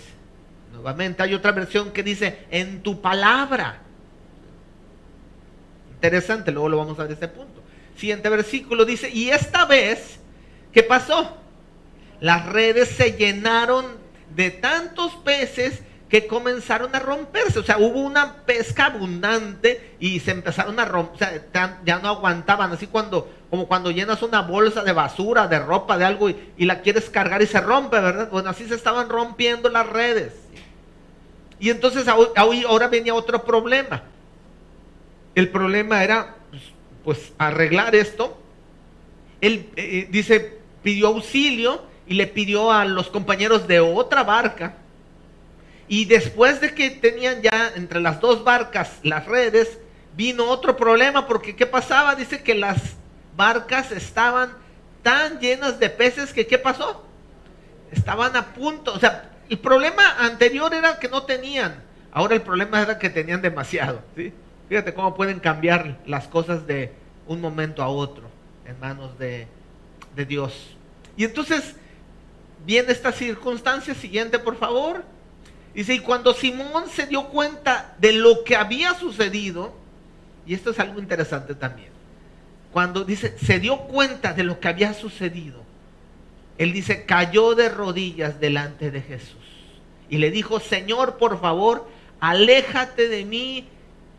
nuevamente. Hay otra versión que dice, en tu palabra. Interesante, luego lo vamos a ver este punto. Siguiente versículo dice, y esta vez, ¿qué pasó? Las redes se llenaron de tantos peces que comenzaron a romperse. O sea, hubo una pesca abundante y se empezaron a romper, o sea, ya no aguantaban. Así cuando, como cuando llenas una bolsa de basura, de ropa, de algo y, la quieres cargar y se rompe, ¿verdad? Bueno, así se estaban rompiendo las redes. Y entonces ahora venía otro problema. El problema era, pues, pues arreglar esto. Él eh, dice, pidió auxilio y le pidió a los compañeros de otra barca. Y después de que tenían ya entre las dos barcas las redes, vino otro problema porque ¿qué pasaba? Dice que las barcas estaban tan llenas de peces que ¿qué pasó? Estaban a punto, o sea, el problema anterior era que no tenían, ahora el problema era que tenían demasiado, ¿sí? Fíjate cómo pueden cambiar las cosas de un momento a otro en manos de, de Dios. Y entonces viene esta circunstancia siguiente, por favor. Dice, y cuando Simón se dio cuenta de lo que había sucedido, y esto es algo interesante también, cuando dice, se dio cuenta de lo que había sucedido, él dice, cayó de rodillas delante de Jesús y le dijo, Señor, por favor, aléjate de mí,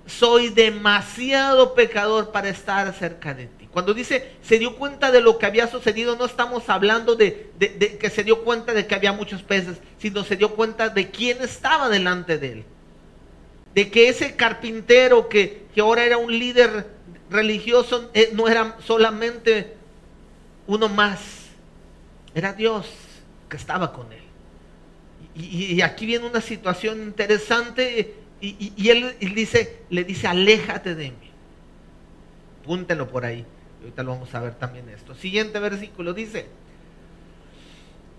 soy demasiado pecador para estar cerca de ti. Cuando dice se dio cuenta de lo que había sucedido, no estamos hablando de, que se dio cuenta de que había muchos peces, sino se dio cuenta de quién estaba delante de él. de que ese carpintero que, ahora era un líder religioso eh, no era solamente uno más, era Dios que estaba con él. Y, aquí viene una situación interesante y, él, dice, le dice, aléjate de mí. Púntelo por ahí. Ahorita lo vamos a ver también esto. Siguiente versículo dice,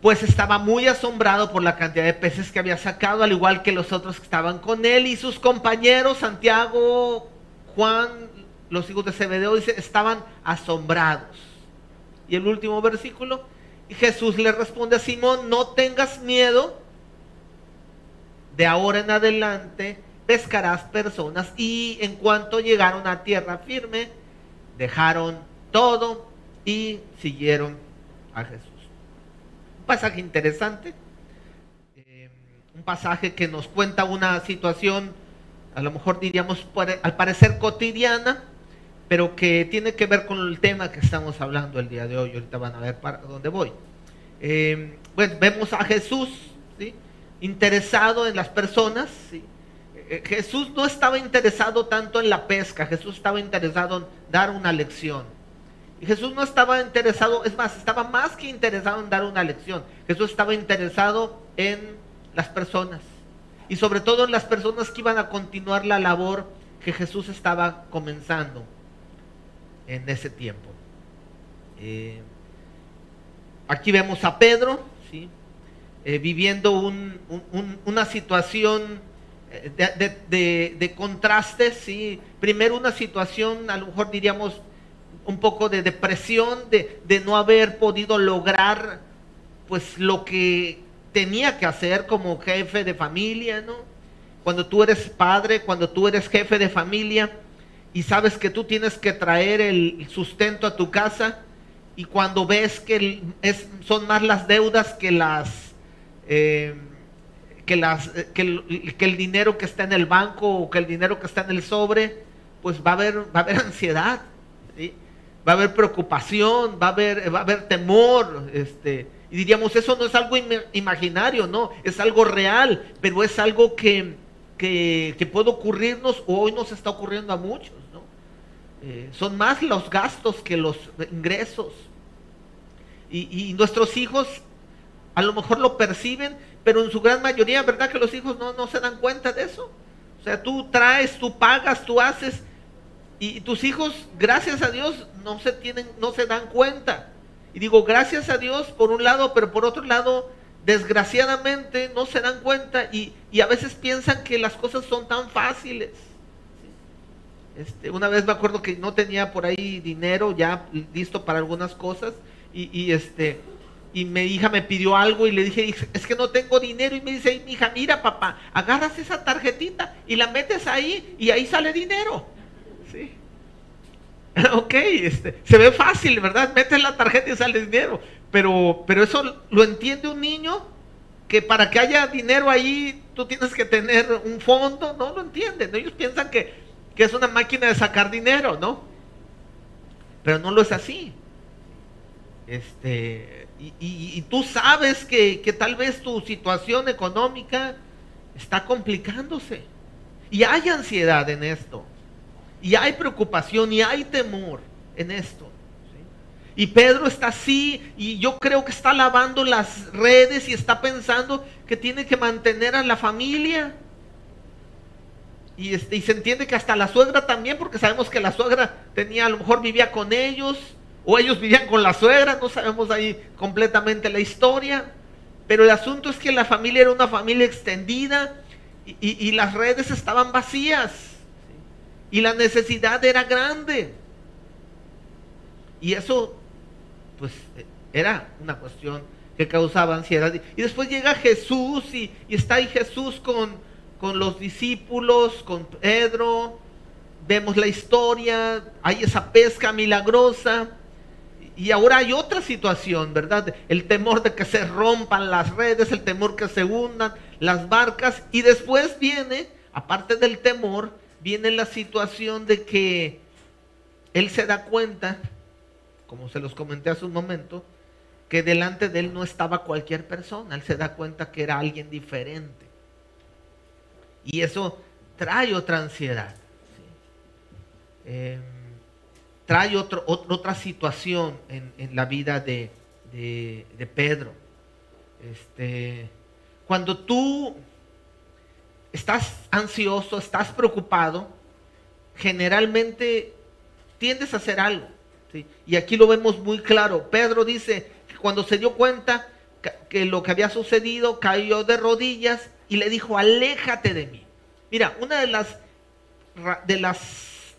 pues estaba muy asombrado por la cantidad de peces que había sacado, al igual que los otros que estaban con él y sus compañeros, Santiago, Juan, los hijos de Zebedeo, dice, estaban asombrados. Y el último versículo, Jesús le responde a Simón, no tengas miedo, de ahora en adelante pescarás personas. Y en cuanto llegaron a tierra firme, dejaron todo y siguieron a Jesús. Un pasaje interesante, eh, un pasaje que nos cuenta una situación, a lo mejor diríamos al parecer cotidiana, pero que tiene que ver con el tema que estamos hablando el día de hoy. Ahorita van a ver para dónde voy. Eh, vemos a Jesús interesado en las personas. Eh, Jesús no estaba interesado tanto en la pesca, Jesús estaba interesado en dar una lección. Jesús no estaba interesado, es más, estaba más que interesado en dar una lección. Jesús estaba interesado en las personas. Y sobre todo en las personas que iban a continuar la labor que Jesús estaba comenzando en ese tiempo. Eh, aquí vemos a Pedro, ¿sí? Eh, viviendo una situación eh, de, de, ¿sí? primero una situación, a lo mejor diríamos, un poco de depresión, de, de no haber podido lograr pues lo que tenía que hacer como jefe de familia, ¿no? Cuando tú eres padre, cuando tú eres jefe de familia, y sabes que tú tienes que traer el sustento a tu casa y cuando ves que es, son más las deudas que las eh, que las que el, que el, dinero que está en el banco o que el dinero que está en el sobre pues va a haber va a haber ansiedad va a haber preocupación va a haber va a haber temor este y diríamos eso no es algo imaginario no es algo real pero es algo que que, puede ocurrirnos o hoy nos está ocurriendo a muchos. ¿no? Eh, son más los gastos que los ingresos. Y, nuestros hijos a lo mejor lo perciben, pero en su gran mayoría, ¿verdad que los hijos no, no se dan cuenta de eso? O sea, tú traes, tú pagas, tú haces, y tus hijos, gracias a Dios, no se tienen, no se dan cuenta. Y digo, gracias a Dios por un lado, pero por otro lado, desgraciadamente no se dan cuenta y, a veces piensan que las cosas son tan fáciles. Este, una vez me acuerdo que no tenía por ahí dinero ya listo para algunas cosas y, este y mi hija me pidió algo y le dije, es que no tengo dinero y me dice, mi hija, mira papá, agarras esa tarjetita y la metes ahí y ahí sale dinero. ¿Sí? ok, este, se ve fácil, ¿verdad? Metes la tarjeta y sale dinero. Pero, pero eso lo entiende un niño que para que haya dinero ahí tú tienes que tener un fondo, no lo entienden. Ellos piensan que, que es una máquina de sacar dinero, ¿no? Pero no lo es así. Este, y, y, tú sabes que, que tal vez tu situación económica está complicándose. Y hay ansiedad en esto. Y hay preocupación y hay temor en esto. Y Pedro está así y yo creo que está lavando las redes y está pensando que tiene que mantener a la familia. Y, este, y se entiende que hasta la suegra también, porque sabemos que la suegra tenía, a lo mejor vivía con ellos, o ellos vivían con la suegra, no sabemos ahí completamente la historia. Pero el asunto es que la familia era una familia extendida y las redes estaban vacías. Y la necesidad era grande. Y eso pues era una cuestión que causaba ansiedad. Y después llega Jesús y, está ahí Jesús con, con los discípulos, con Pedro. Vemos la historia, hay esa pesca milagrosa. Y ahora hay otra situación, ¿verdad? El temor de que se rompan las redes, el temor que se hundan las barcas. Y después viene, aparte del temor, viene la situación de que él se da cuenta como se los comenté hace un momento, que delante de él no estaba cualquier persona, él se da cuenta que era alguien diferente. Y eso trae otra ansiedad. Em, trae otro, otra situación en, la vida de, de, Pedro. Este, cuando tú estás ansioso, estás preocupado, generalmente tiendes a hacer algo. Y aquí lo vemos muy claro. Pedro dice que cuando se dio cuenta que lo que había sucedido, cayó de rodillas y le dijo, aléjate de mí. Mira, una de las, de las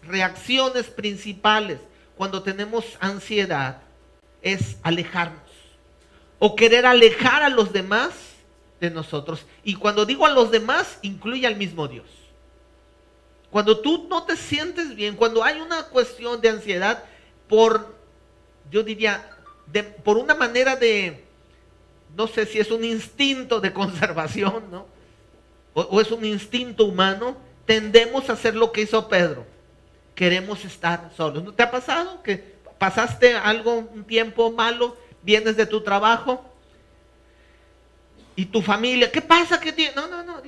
reacciones principales cuando tenemos ansiedad es alejarnos o querer alejar a los demás de nosotros. Y cuando digo a los demás, incluye al mismo Dios. Cuando tú no te sientes bien, cuando hay una cuestión de ansiedad por, yo diría, por una manera de, no sé si es un instinto de conservación, ¿no? O, es un instinto humano, tendemos a hacer lo que hizo Pedro. Queremos estar solos. ¿No te ha pasado que pasaste algo, un tiempo malo, vienes de tu trabajo y tu familia, ¿qué pasa? ¿Qué tiene? No, no, no,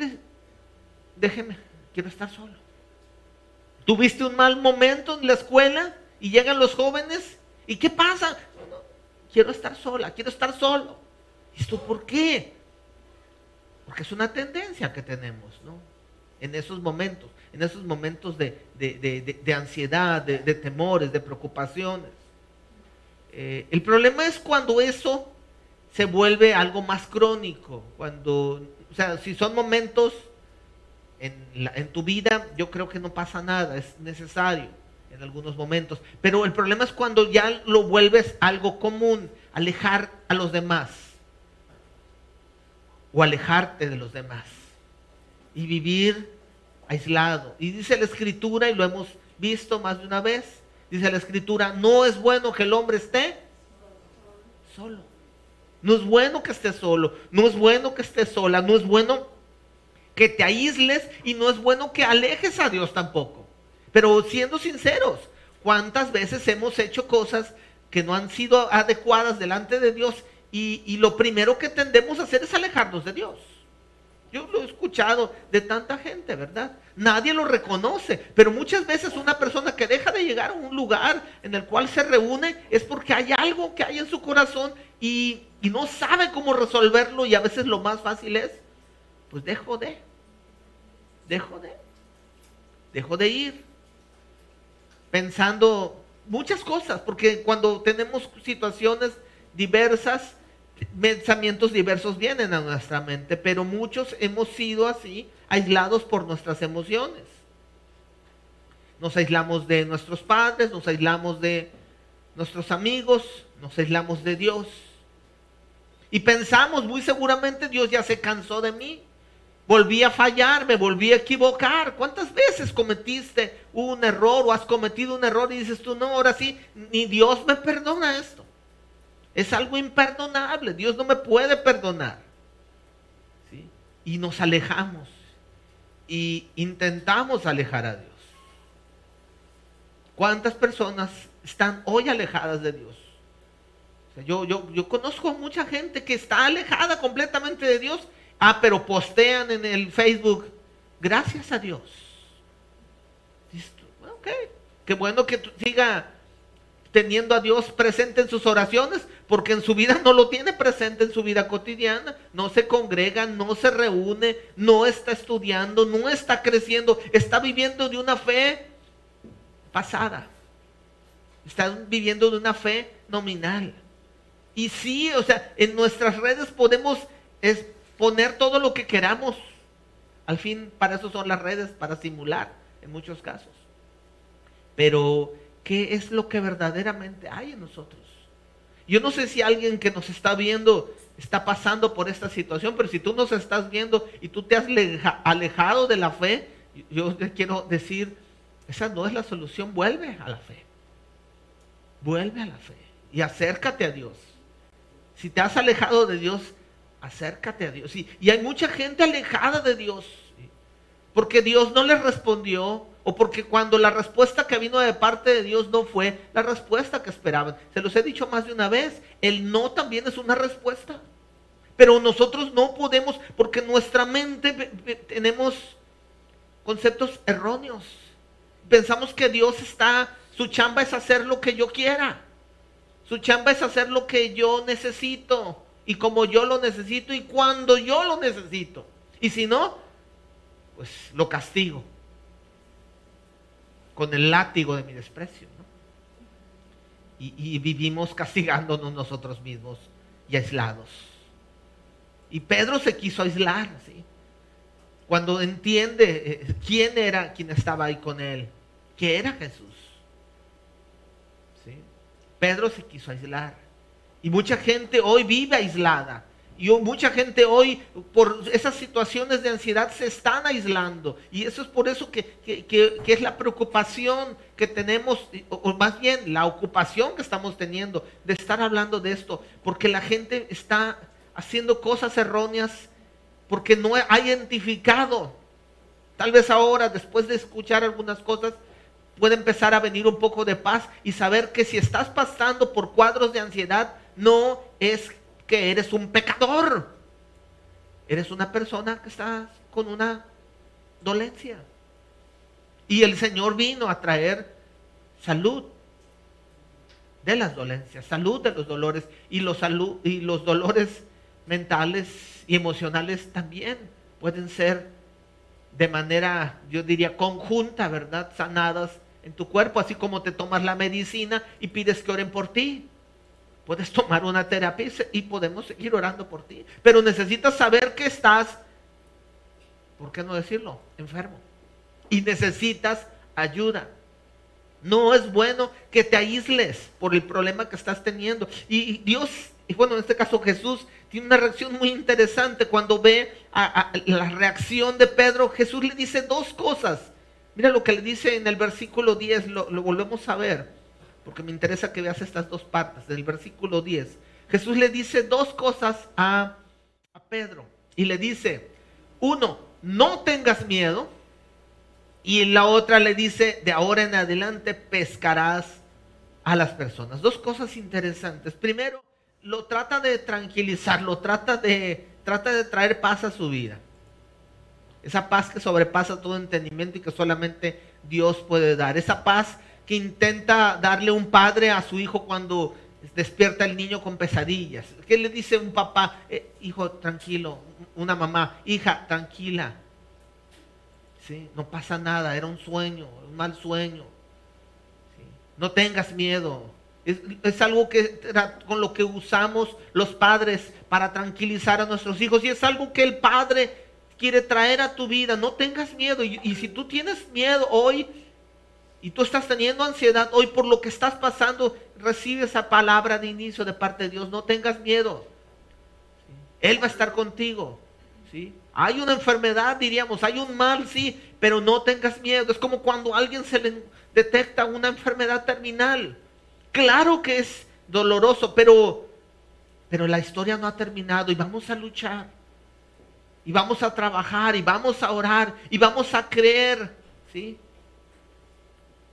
déjeme, quiero estar solo. Tuviste un mal momento en la escuela y llegan los jóvenes y ¿qué pasa? Quiero estar sola, quiero estar solo. ¿Y esto por qué? Porque es una tendencia que tenemos, ¿no? En esos momentos, en esos momentos de, ansiedad, de, temores, de preocupaciones. Eh, el problema es cuando eso se vuelve algo más crónico, cuando, o sea, si son momentos en, en tu vida, yo creo que no pasa nada, es necesario en algunos momentos. Pero el problema es cuando ya lo vuelves algo común, alejar a los demás o alejarte de los demás y vivir aislado. Y dice la escritura, y lo hemos visto más de una vez, dice la escritura, no es bueno que el hombre esté solo. No es bueno que esté solo, no es bueno que esté sola, no es bueno que te aísles y no es bueno que alejes a Dios tampoco. Pero siendo sinceros, ¿cuántas veces hemos hecho cosas que no han sido adecuadas delante de Dios y, lo primero que tendemos a hacer es alejarnos de Dios. Yo lo he escuchado de tanta gente, ¿verdad? Nadie lo reconoce, pero muchas veces una persona que deja de llegar a un lugar en el cual se reúne es porque hay algo que hay en su corazón y, y no sabe cómo resolverlo y a veces lo más fácil es, pues dejo de, dejo de, dejo de ir pensando muchas cosas, porque cuando tenemos situaciones diversas, pensamientos diversos vienen a nuestra mente, pero muchos hemos sido así, aislados por nuestras emociones. Nos aislamos de nuestros padres, nos aislamos de nuestros amigos, nos aislamos de Dios. Y pensamos, muy seguramente Dios ya se cansó de mí. Volví a fallar, me volví a equivocar. ¿Cuántas veces cometiste un error o has cometido un error y dices tú, no, ahora sí, ni Dios me perdona esto? Es algo imperdonable. Dios no me puede perdonar. Y nos alejamos. Y intentamos alejar a Dios. ¿Cuántas personas están hoy alejadas de Dios? Yo, yo, yo conozco a mucha gente que está alejada completamente de Dios. Ah, pero postean en el Facebook. Gracias a Dios. Ok. Qué bueno que siga teniendo a Dios presente en sus oraciones, porque en su vida no lo tiene presente en su vida cotidiana, no se congrega, no se reúne, no está estudiando, no está creciendo, está viviendo de una fe pasada, está viviendo de una fe nominal. Y sí, o sea, en nuestras redes podemos poner todo lo que queramos. Al fin, para eso son las redes, para simular en muchos casos. Pero qué es lo que verdaderamente hay en nosotros. Yo no sé si alguien que nos está viendo está pasando por esta situación, pero si tú nos estás viendo y tú te has alejado de la fe, yo te quiero decir, esa no es la solución, vuelve a la fe. Vuelve a la fe y acércate a Dios. Si te has alejado de Dios, acércate a Dios. Y, hay mucha gente alejada de Dios, porque Dios no les respondió, o porque cuando la respuesta que vino de parte de Dios no fue la respuesta que esperaban. Se los he dicho más de una vez, el no también es una respuesta. Pero nosotros no podemos, porque nuestra mente tenemos conceptos erróneos. Pensamos que Dios está, su chamba es hacer lo que yo quiera. Su chamba es hacer lo que yo necesito y como yo lo necesito y cuando yo lo necesito. Y si no, pues lo castigo con el látigo de mi desprecio. Y, vivimos castigándonos nosotros mismos y aislados. Y Pedro se quiso aislar, ¿sí? Cuando entiende eh, quién era quien estaba ahí con él, que era Jesús. ¿sí? Pedro se quiso aislar. Y mucha gente hoy vive aislada. Y mucha gente hoy, por esas situaciones de ansiedad, se están aislando. Y eso es por eso que, es la preocupación que tenemos, o más bien la ocupación que estamos teniendo de estar hablando de esto. Porque la gente está haciendo cosas erróneas porque no ha identificado. Tal vez ahora, después de escuchar algunas cosas, puede empezar a venir un poco de paz y saber que si estás pasando por cuadros de ansiedad, no es que eres un pecador. Eres una persona que está con una dolencia. Y el Señor vino a traer salud de las dolencias, salud de los dolores y los, salud, y los dolores mentales y emocionales también pueden ser de manera, yo diría, conjunta, ¿verdad? Sanadas en tu cuerpo, así como te tomas la medicina y pides que oren por ti. Puedes tomar una terapia y podemos seguir orando por ti. Pero necesitas saber que estás, ¿por qué no decirlo? Enfermo. Y necesitas ayuda. No es bueno que te aísles por el problema que estás teniendo. Y Dios, y bueno, en este caso Jesús, tiene una reacción muy interesante cuando ve a, la reacción de Pedro. Jesús le dice dos cosas. Mira lo que le dice en el versículo 10, lo, volvemos a ver porque me interesa que veas estas dos partes del versículo 10. Jesús le dice dos cosas a, Pedro y le dice, uno, no tengas miedo, y la otra le dice, de ahora en adelante pescarás a las personas. Dos cosas interesantes. Primero, lo trata de tranquilizar, lo trata de, trata de traer paz a su vida. Esa paz que sobrepasa todo entendimiento y que solamente Dios puede dar. Esa paz que intenta darle un padre a su hijo cuando despierta el niño con pesadillas. ¿Qué le dice un papá? Eh, hijo, tranquilo. Una mamá, hija, tranquila. ¿Sí? No pasa nada, era un sueño, un mal sueño. No tengas miedo. Es, algo que con lo que usamos los padres para tranquilizar a nuestros hijos y es algo que el padre quiere traer a tu vida. No tengas miedo. Y, si tú tienes miedo hoy, y tú estás teniendo ansiedad hoy por lo que estás pasando, recibe esa palabra de inicio de parte de Dios. No tengas miedo. Él va a estar contigo. ¿sí? Hay una enfermedad, diríamos, hay un mal, sí, pero no tengas miedo. Es como cuando a alguien se le detecta una enfermedad terminal. Claro que es doloroso, pero, pero la historia no ha terminado y vamos a luchar. Y vamos a trabajar y vamos a orar y vamos a creer. ¿sí?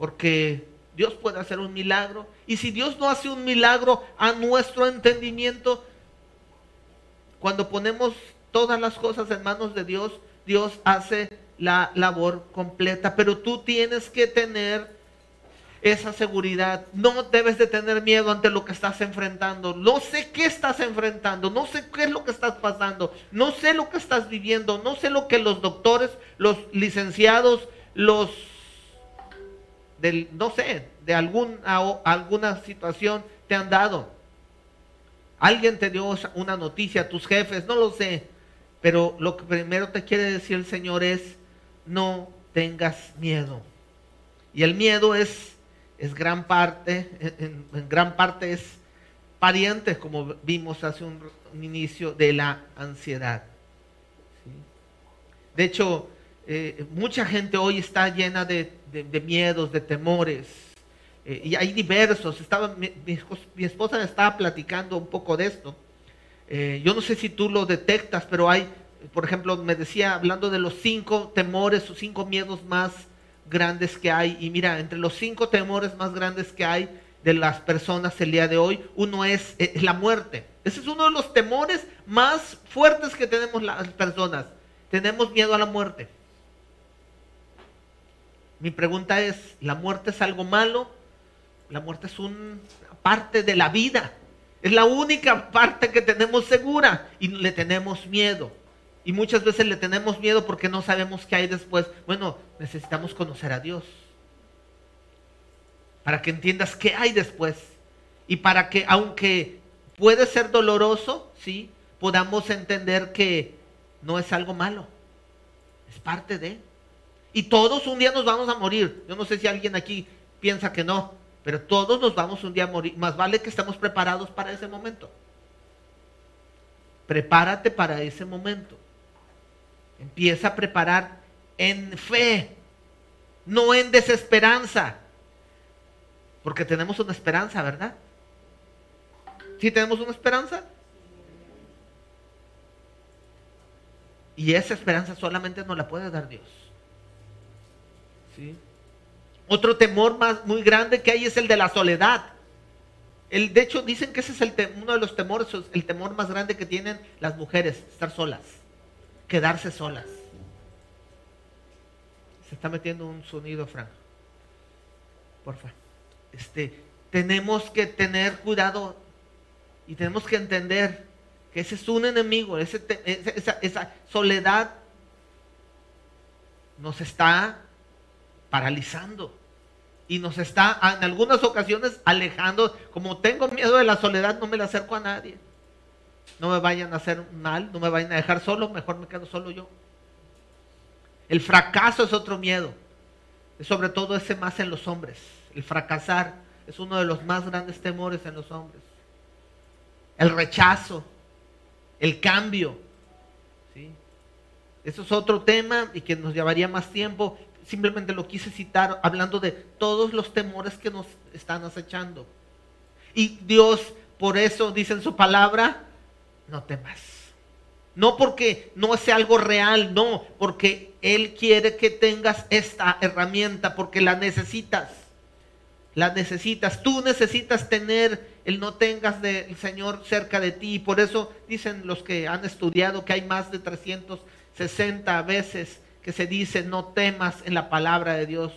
porque Dios puede hacer un milagro. Y si Dios no hace un milagro a nuestro entendimiento, cuando ponemos todas las cosas en manos de Dios, Dios hace la labor completa. Pero tú tienes que tener esa seguridad. No debes de tener miedo ante lo que estás enfrentando. No sé qué estás enfrentando. No sé qué es lo que estás pasando. No sé lo que estás viviendo. No sé lo que los doctores, los licenciados, los del, no sé, de alguna situación te han dado. Alguien te dio una noticia, tus jefes, no lo sé. Pero lo que primero te quiere decir el Señor es, no tengas miedo. Y el miedo es, es gran parte, en, gran parte es pariente, como vimos hace un, inicio, de la ansiedad. De hecho, eh, mucha gente hoy está llena de, miedos, de temores. Eh, y hay diversos. Estaba, mi, esposa me estaba platicando un poco de esto. Eh, yo no sé si tú lo detectas, pero hay, por ejemplo, me decía, hablando de los cinco temores o cinco miedos más grandes que hay. Y mira, entre los cinco temores más grandes que hay de las personas el día de hoy, uno es, es la muerte. Ese es uno de los temores más fuertes que tenemos las personas. Tenemos miedo a la muerte. Mi pregunta es, ¿la muerte es algo malo? La muerte es una parte de la vida. Es la única parte que tenemos segura y le tenemos miedo. Y muchas veces le tenemos miedo porque no sabemos qué hay después. Bueno, necesitamos conocer a Dios. Para que entiendas qué hay después. Y para que, aunque puede ser doloroso, ¿sí? Podamos entender que no es algo malo. Es parte de. Y todos un día nos vamos a morir. Yo no sé si alguien aquí piensa que no. Pero todos nos vamos un día a morir. Más vale que estemos preparados para ese momento. Prepárate para ese momento. Empieza a preparar en fe, no en desesperanza. Porque tenemos una esperanza, ¿verdad? ¿Sí tenemos una esperanza? Y esa esperanza solamente nos la puede dar Dios. ¿Sí? Otro temor más muy grande que hay es el de la soledad. El, de hecho, dicen que ese es uno de los temores, el temor más grande que tienen las mujeres, estar solas, quedarse solas. Se está metiendo un sonido, Frank. Porfa. Este, tenemos que tener cuidado y tenemos que entender que ese es un enemigo, esa, esa soledad nos está paralizando y nos está en algunas ocasiones alejando. Como tengo miedo de la soledad, no me le acerco a nadie. No me vayan a hacer mal, no me vayan a dejar solo, mejor me quedo solo yo. El fracaso es otro miedo. Sobre todo ese más en los hombres. El fracasar es uno de los más grandes temores en los hombres. El rechazo, el cambio. ¿sí? Eso es otro tema y que nos llevaría más tiempo simplemente lo quise citar hablando de todos los temores que nos están acechando. Y Dios, por eso dice en su palabra, no temas. No porque no sea algo real, no, porque Él quiere que tengas esta herramienta, porque la necesitas. La necesitas. Tú necesitas tener el no tengas del Señor cerca de ti. Por eso dicen los que han estudiado que hay más de 360 veces que se dice no temas en la palabra de Dios.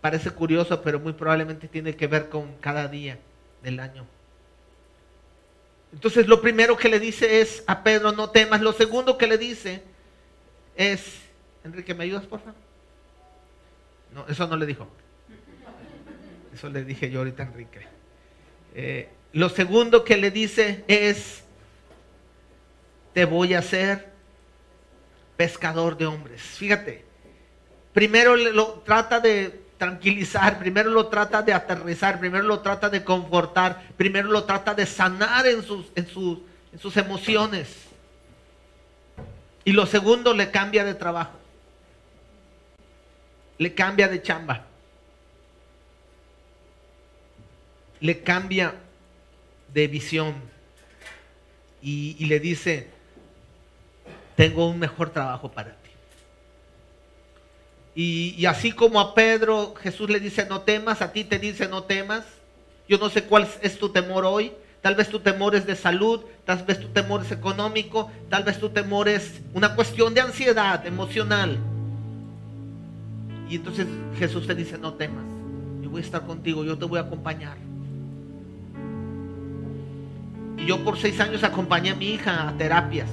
Parece curioso, pero muy probablemente tiene que ver con cada día del año. Entonces lo primero que le dice es a Pedro, no temas. Lo segundo que le dice es, Enrique, ¿me ayudas por favor? No, eso no le dijo. Eso le dije yo ahorita a Enrique. Eh, lo segundo que le dice es, te voy a hacer pescador de hombres. Fíjate, primero lo trata de tranquilizar, primero lo trata de aterrizar, primero lo trata de confortar, primero lo trata de sanar en sus, en sus, en sus emociones. Y lo segundo le cambia de trabajo, le cambia de chamba, le cambia de visión y, y le dice, tengo un mejor trabajo para ti. Y, así como a Pedro Jesús le dice no temas, a ti te dice no temas. Yo no sé cuál es tu temor hoy. Tal vez tu temor es de salud, tal vez tu temor es económico, tal vez tu temor es una cuestión de ansiedad emocional. Y entonces Jesús te dice, no temas, yo voy a estar contigo, yo te voy a acompañar. Y yo por seis años acompañé a mi hija a terapias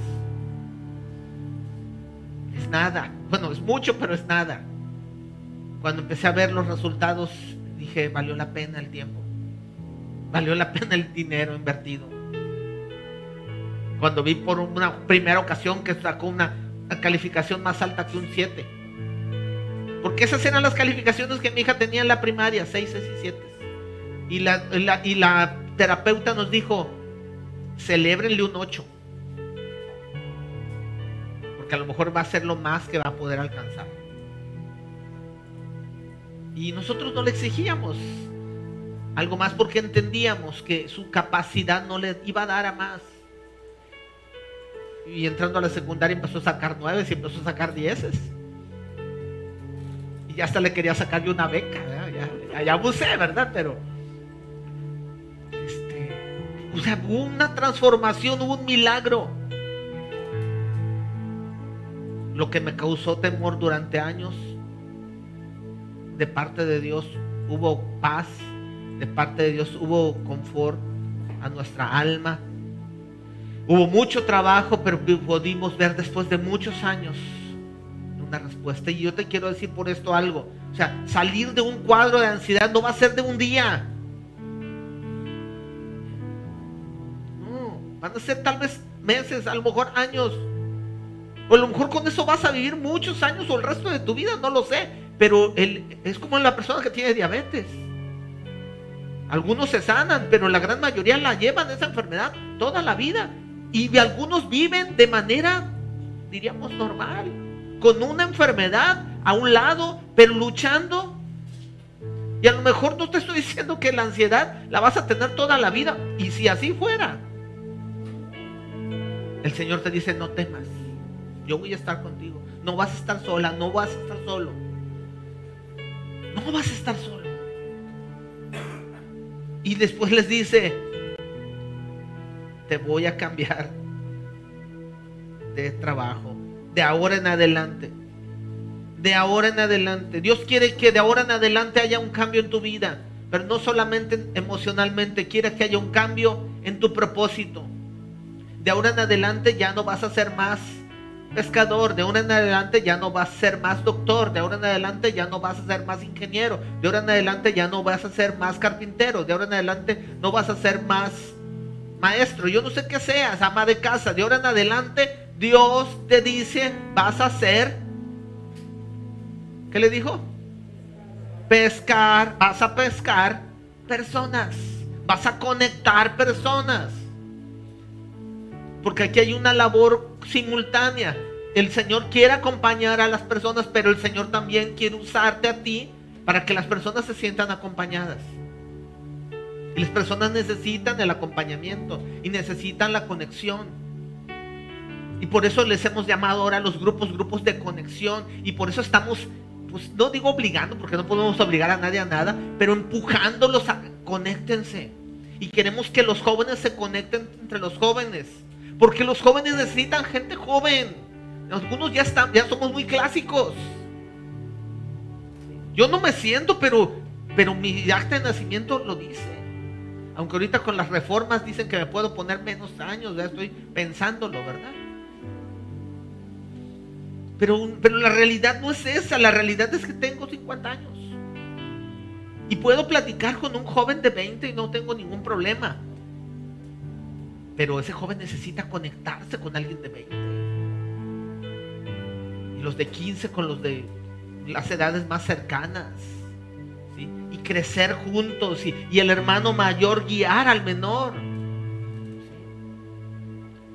es nada. Bueno, es mucho, pero es nada. Cuando empecé a ver los resultados, dije, valió la pena el tiempo. Valió la pena el dinero invertido. Cuando vi por una primera ocasión que sacó una, calificación más alta que un 7. Porque esas eran las calificaciones que mi hija tenía en la primaria, 6, 6 y 7. Y la, y la terapeuta nos dijo, celebrenle un 8 a lo mejor va a ser lo más que va a poder alcanzar. Y nosotros no le exigíamos algo más porque entendíamos que su capacidad no le iba a dar a más. Y entrando a la secundaria empezó a sacar nueve y empezó a sacar dieces. Y ya hasta le quería sacar una beca. Ya, ya, abusé, ¿verdad? Pero este, o sea, hubo una transformación, hubo un milagro lo que me causó temor durante años, de parte de Dios hubo paz, de parte de Dios hubo confort a nuestra alma. Hubo mucho trabajo, pero pudimos ver después de muchos años una respuesta. Y yo te quiero decir por esto algo. O sea, salir de un cuadro de ansiedad no va a ser de un día. No, van a ser tal vez meses, a lo mejor años. O a lo mejor con eso vas a vivir muchos años o el resto de tu vida, no lo sé. Pero es como la persona que tiene diabetes. Algunos se sanan, pero la gran mayoría la llevan esa enfermedad toda la vida. Y algunos viven de manera, diríamos, normal, con una enfermedad a un lado, pero luchando. Y a lo mejor no te estoy diciendo que la ansiedad la vas a tener toda la vida. Y si así fuera, el Señor te dice, no temas, yo voy a estar contigo. No vas a estar sola, no vas a estar solo. No vas a estar solo. Y después les dice, te voy a cambiar de trabajo, de ahora en adelante. De ahora en adelante. Dios quiere que de ahora en adelante haya un cambio en tu vida, pero no solamente emocionalmente, quiere que haya un cambio en tu propósito. De ahora en adelante ya no vas a ser más pescador, de ahora en adelante ya no vas a ser más doctor, de ahora en adelante ya no vas a ser más ingeniero, de ahora en adelante ya no vas a ser más carpintero, de ahora en adelante no vas a ser más maestro, yo no sé qué seas, ama de casa, de ahora en adelante Dios te dice, vas a ser, ¿qué le dijo? Pescar, vas a pescar personas, vas a conectar personas. Porque aquí hay una labor simultánea. El Señor quiere acompañar a las personas, pero el Señor también quiere usarte a ti para que las personas se sientan acompañadas. Y las personas necesitan el acompañamiento y necesitan la conexión. Y por eso les hemos llamado ahora a los grupos, grupos de conexión. Y por eso estamos, pues no digo obligando, porque no podemos obligar a nadie a nada, pero empujándolos a conéctense. Y queremos que los jóvenes se conecten entre los jóvenes. Porque los jóvenes necesitan gente joven. Algunos ya están, ya somos muy clásicos. Yo no me siento, pero, pero mi acta de nacimiento lo dice. Aunque ahorita con las reformas dicen que me puedo poner menos años, ya estoy pensándolo, ¿verdad? Pero, pero la realidad no es esa, la realidad es que tengo 50 años. Y puedo platicar con un joven de 20 y no tengo ningún problema. Pero ese joven necesita conectarse con alguien de 20. Y los de 15 con los de las edades más cercanas. Y crecer juntos. Y, el hermano mayor guiar al menor.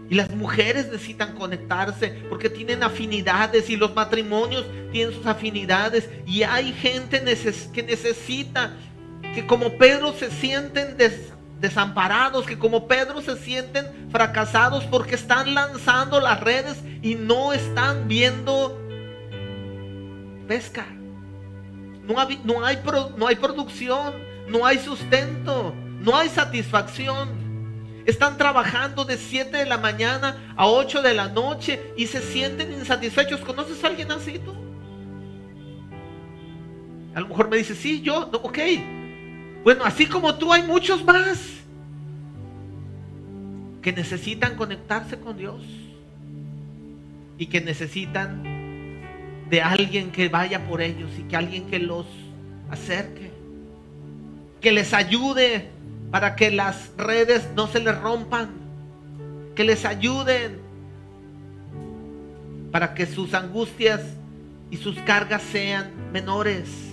Y las mujeres necesitan conectarse porque tienen afinidades y los matrimonios tienen sus afinidades. Y hay gente que necesita que como Pedro se sienten des desamparados, que como Pedro se sienten fracasados porque están lanzando las redes y no están viendo pesca. No hay, no hay, no hay producción, no hay sustento, no hay satisfacción. Están trabajando de 7 de la mañana a 8 de la noche y se sienten insatisfechos. ¿Conoces a alguien así tú? A lo mejor me dice, sí, yo, ok, bueno, así como tú hay muchos más que necesitan conectarse con Dios y que necesitan de alguien que vaya por ellos y que alguien que los acerque, que les ayude para que las redes no se les rompan, que les ayuden para que sus angustias y sus cargas sean menores.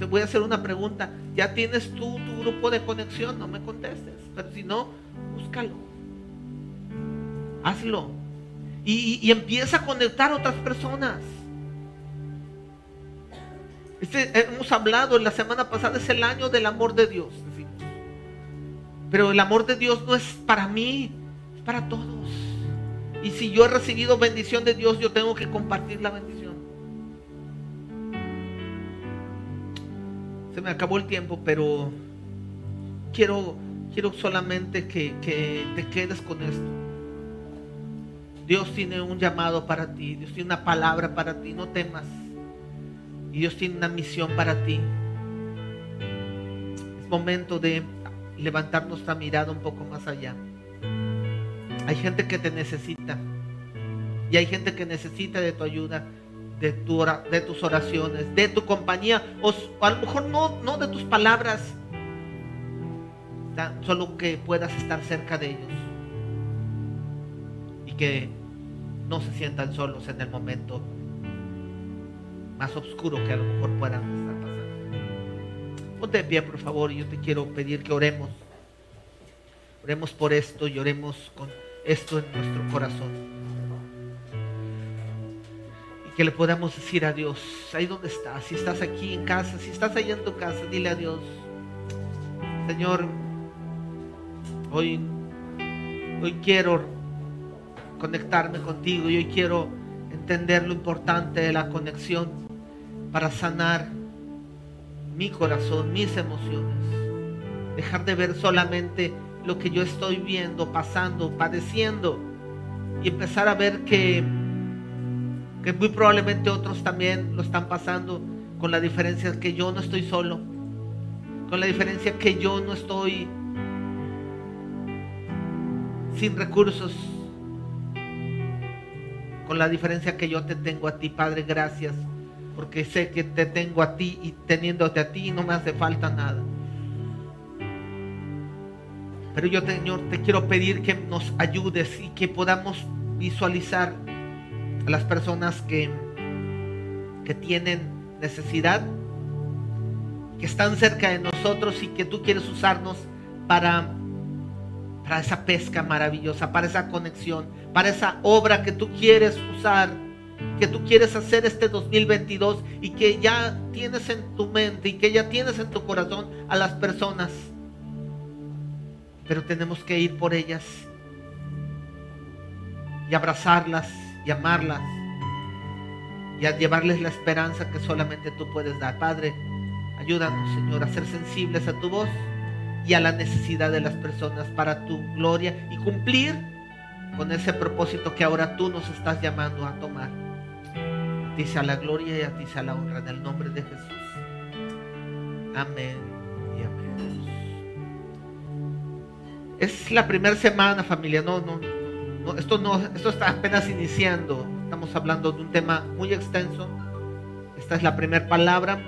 Te voy a hacer una pregunta. ¿Ya tienes tú tu grupo de conexión? No me contestes. Pero si no, búscalo. Hazlo. Y, empieza a conectar a otras personas. Este, hemos hablado la semana pasada, es el año del amor de Dios. Pero el amor de Dios no es para mí, es para todos. Y si yo he recibido bendición de Dios, yo tengo que compartir la bendición. Me acabó el tiempo, pero quiero, quiero solamente que, te quedes con esto. Dios tiene un llamado para ti, Dios tiene una palabra para ti, no temas. Y Dios tiene una misión para ti. Es momento de levantar nuestra mirada un poco más allá. Hay gente que te necesita. Y hay gente que necesita de tu ayuda, de, tu de tus oraciones, de tu compañía. O a lo mejor no, no de tus palabras. Solo que puedas estar cerca de ellos. Y que no se sientan solos en el momento más oscuro que a lo mejor puedan estar pasando. Ponte de pie, por favor, y yo te quiero pedir que oremos. Oremos por esto y oremos con esto en nuestro corazón. Que le podamos decir a Dios, ahí donde estás, si estás aquí en casa, si estás ahí en tu casa, dile a Dios, Señor, hoy, hoy quiero conectarme contigo y hoy quiero entender lo importante de la conexión para sanar mi corazón, mis emociones. Dejar de ver solamente lo que yo estoy viendo, pasando, padeciendo y empezar a ver que, que muy probablemente otros también lo están pasando con la diferencia que yo no estoy solo, con la diferencia que yo no estoy sin recursos, con la diferencia que yo te tengo a ti, Padre, gracias, porque sé que te tengo a ti y teniéndote a ti no me hace falta nada. Pero yo, Señor, te quiero pedir que nos ayudes y que podamos visualizar a las personas que, que tienen necesidad, que están cerca de nosotros y que tú quieres usarnos para para esa pesca maravillosa, para esa conexión, para esa obra que tú quieres usar, que tú quieres hacer este 2022 y que ya tienes en tu mente y que ya tienes en tu corazón a las personas. Pero tenemos que ir por ellas y abrazarlas y amarlas y a llevarles la esperanza que solamente tú puedes dar. Padre, ayúdanos, Señor, a ser sensibles a tu voz y a la necesidad de las personas para tu gloria y cumplir con ese propósito que ahora tú nos estás llamando a tomar. A ti sea la gloria y a ti sea la honra en el nombre de Jesús. Amén y amén. Es la primera semana, familia. No, no, no, esto no, esto está apenas iniciando. Estamos hablando de un tema muy extenso. Esta es la primera palabra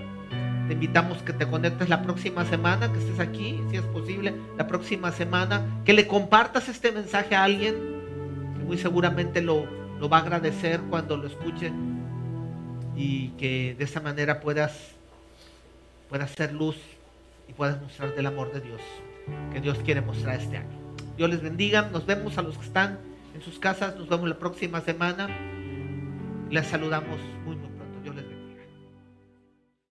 te invitamos que te conectes la próxima semana, que estés aquí, si es posible, la próxima semana, que le compartas este mensaje a alguien que muy seguramente lo, lo va a agradecer cuando lo escuche y que de esa manera puedas, puedas ser luz y puedas mostrarte el amor de Dios que Dios quiere mostrar este año. Dios les bendiga, nos vemos a los que están sus casas, nos vemos la próxima semana. Les saludamos muy, muy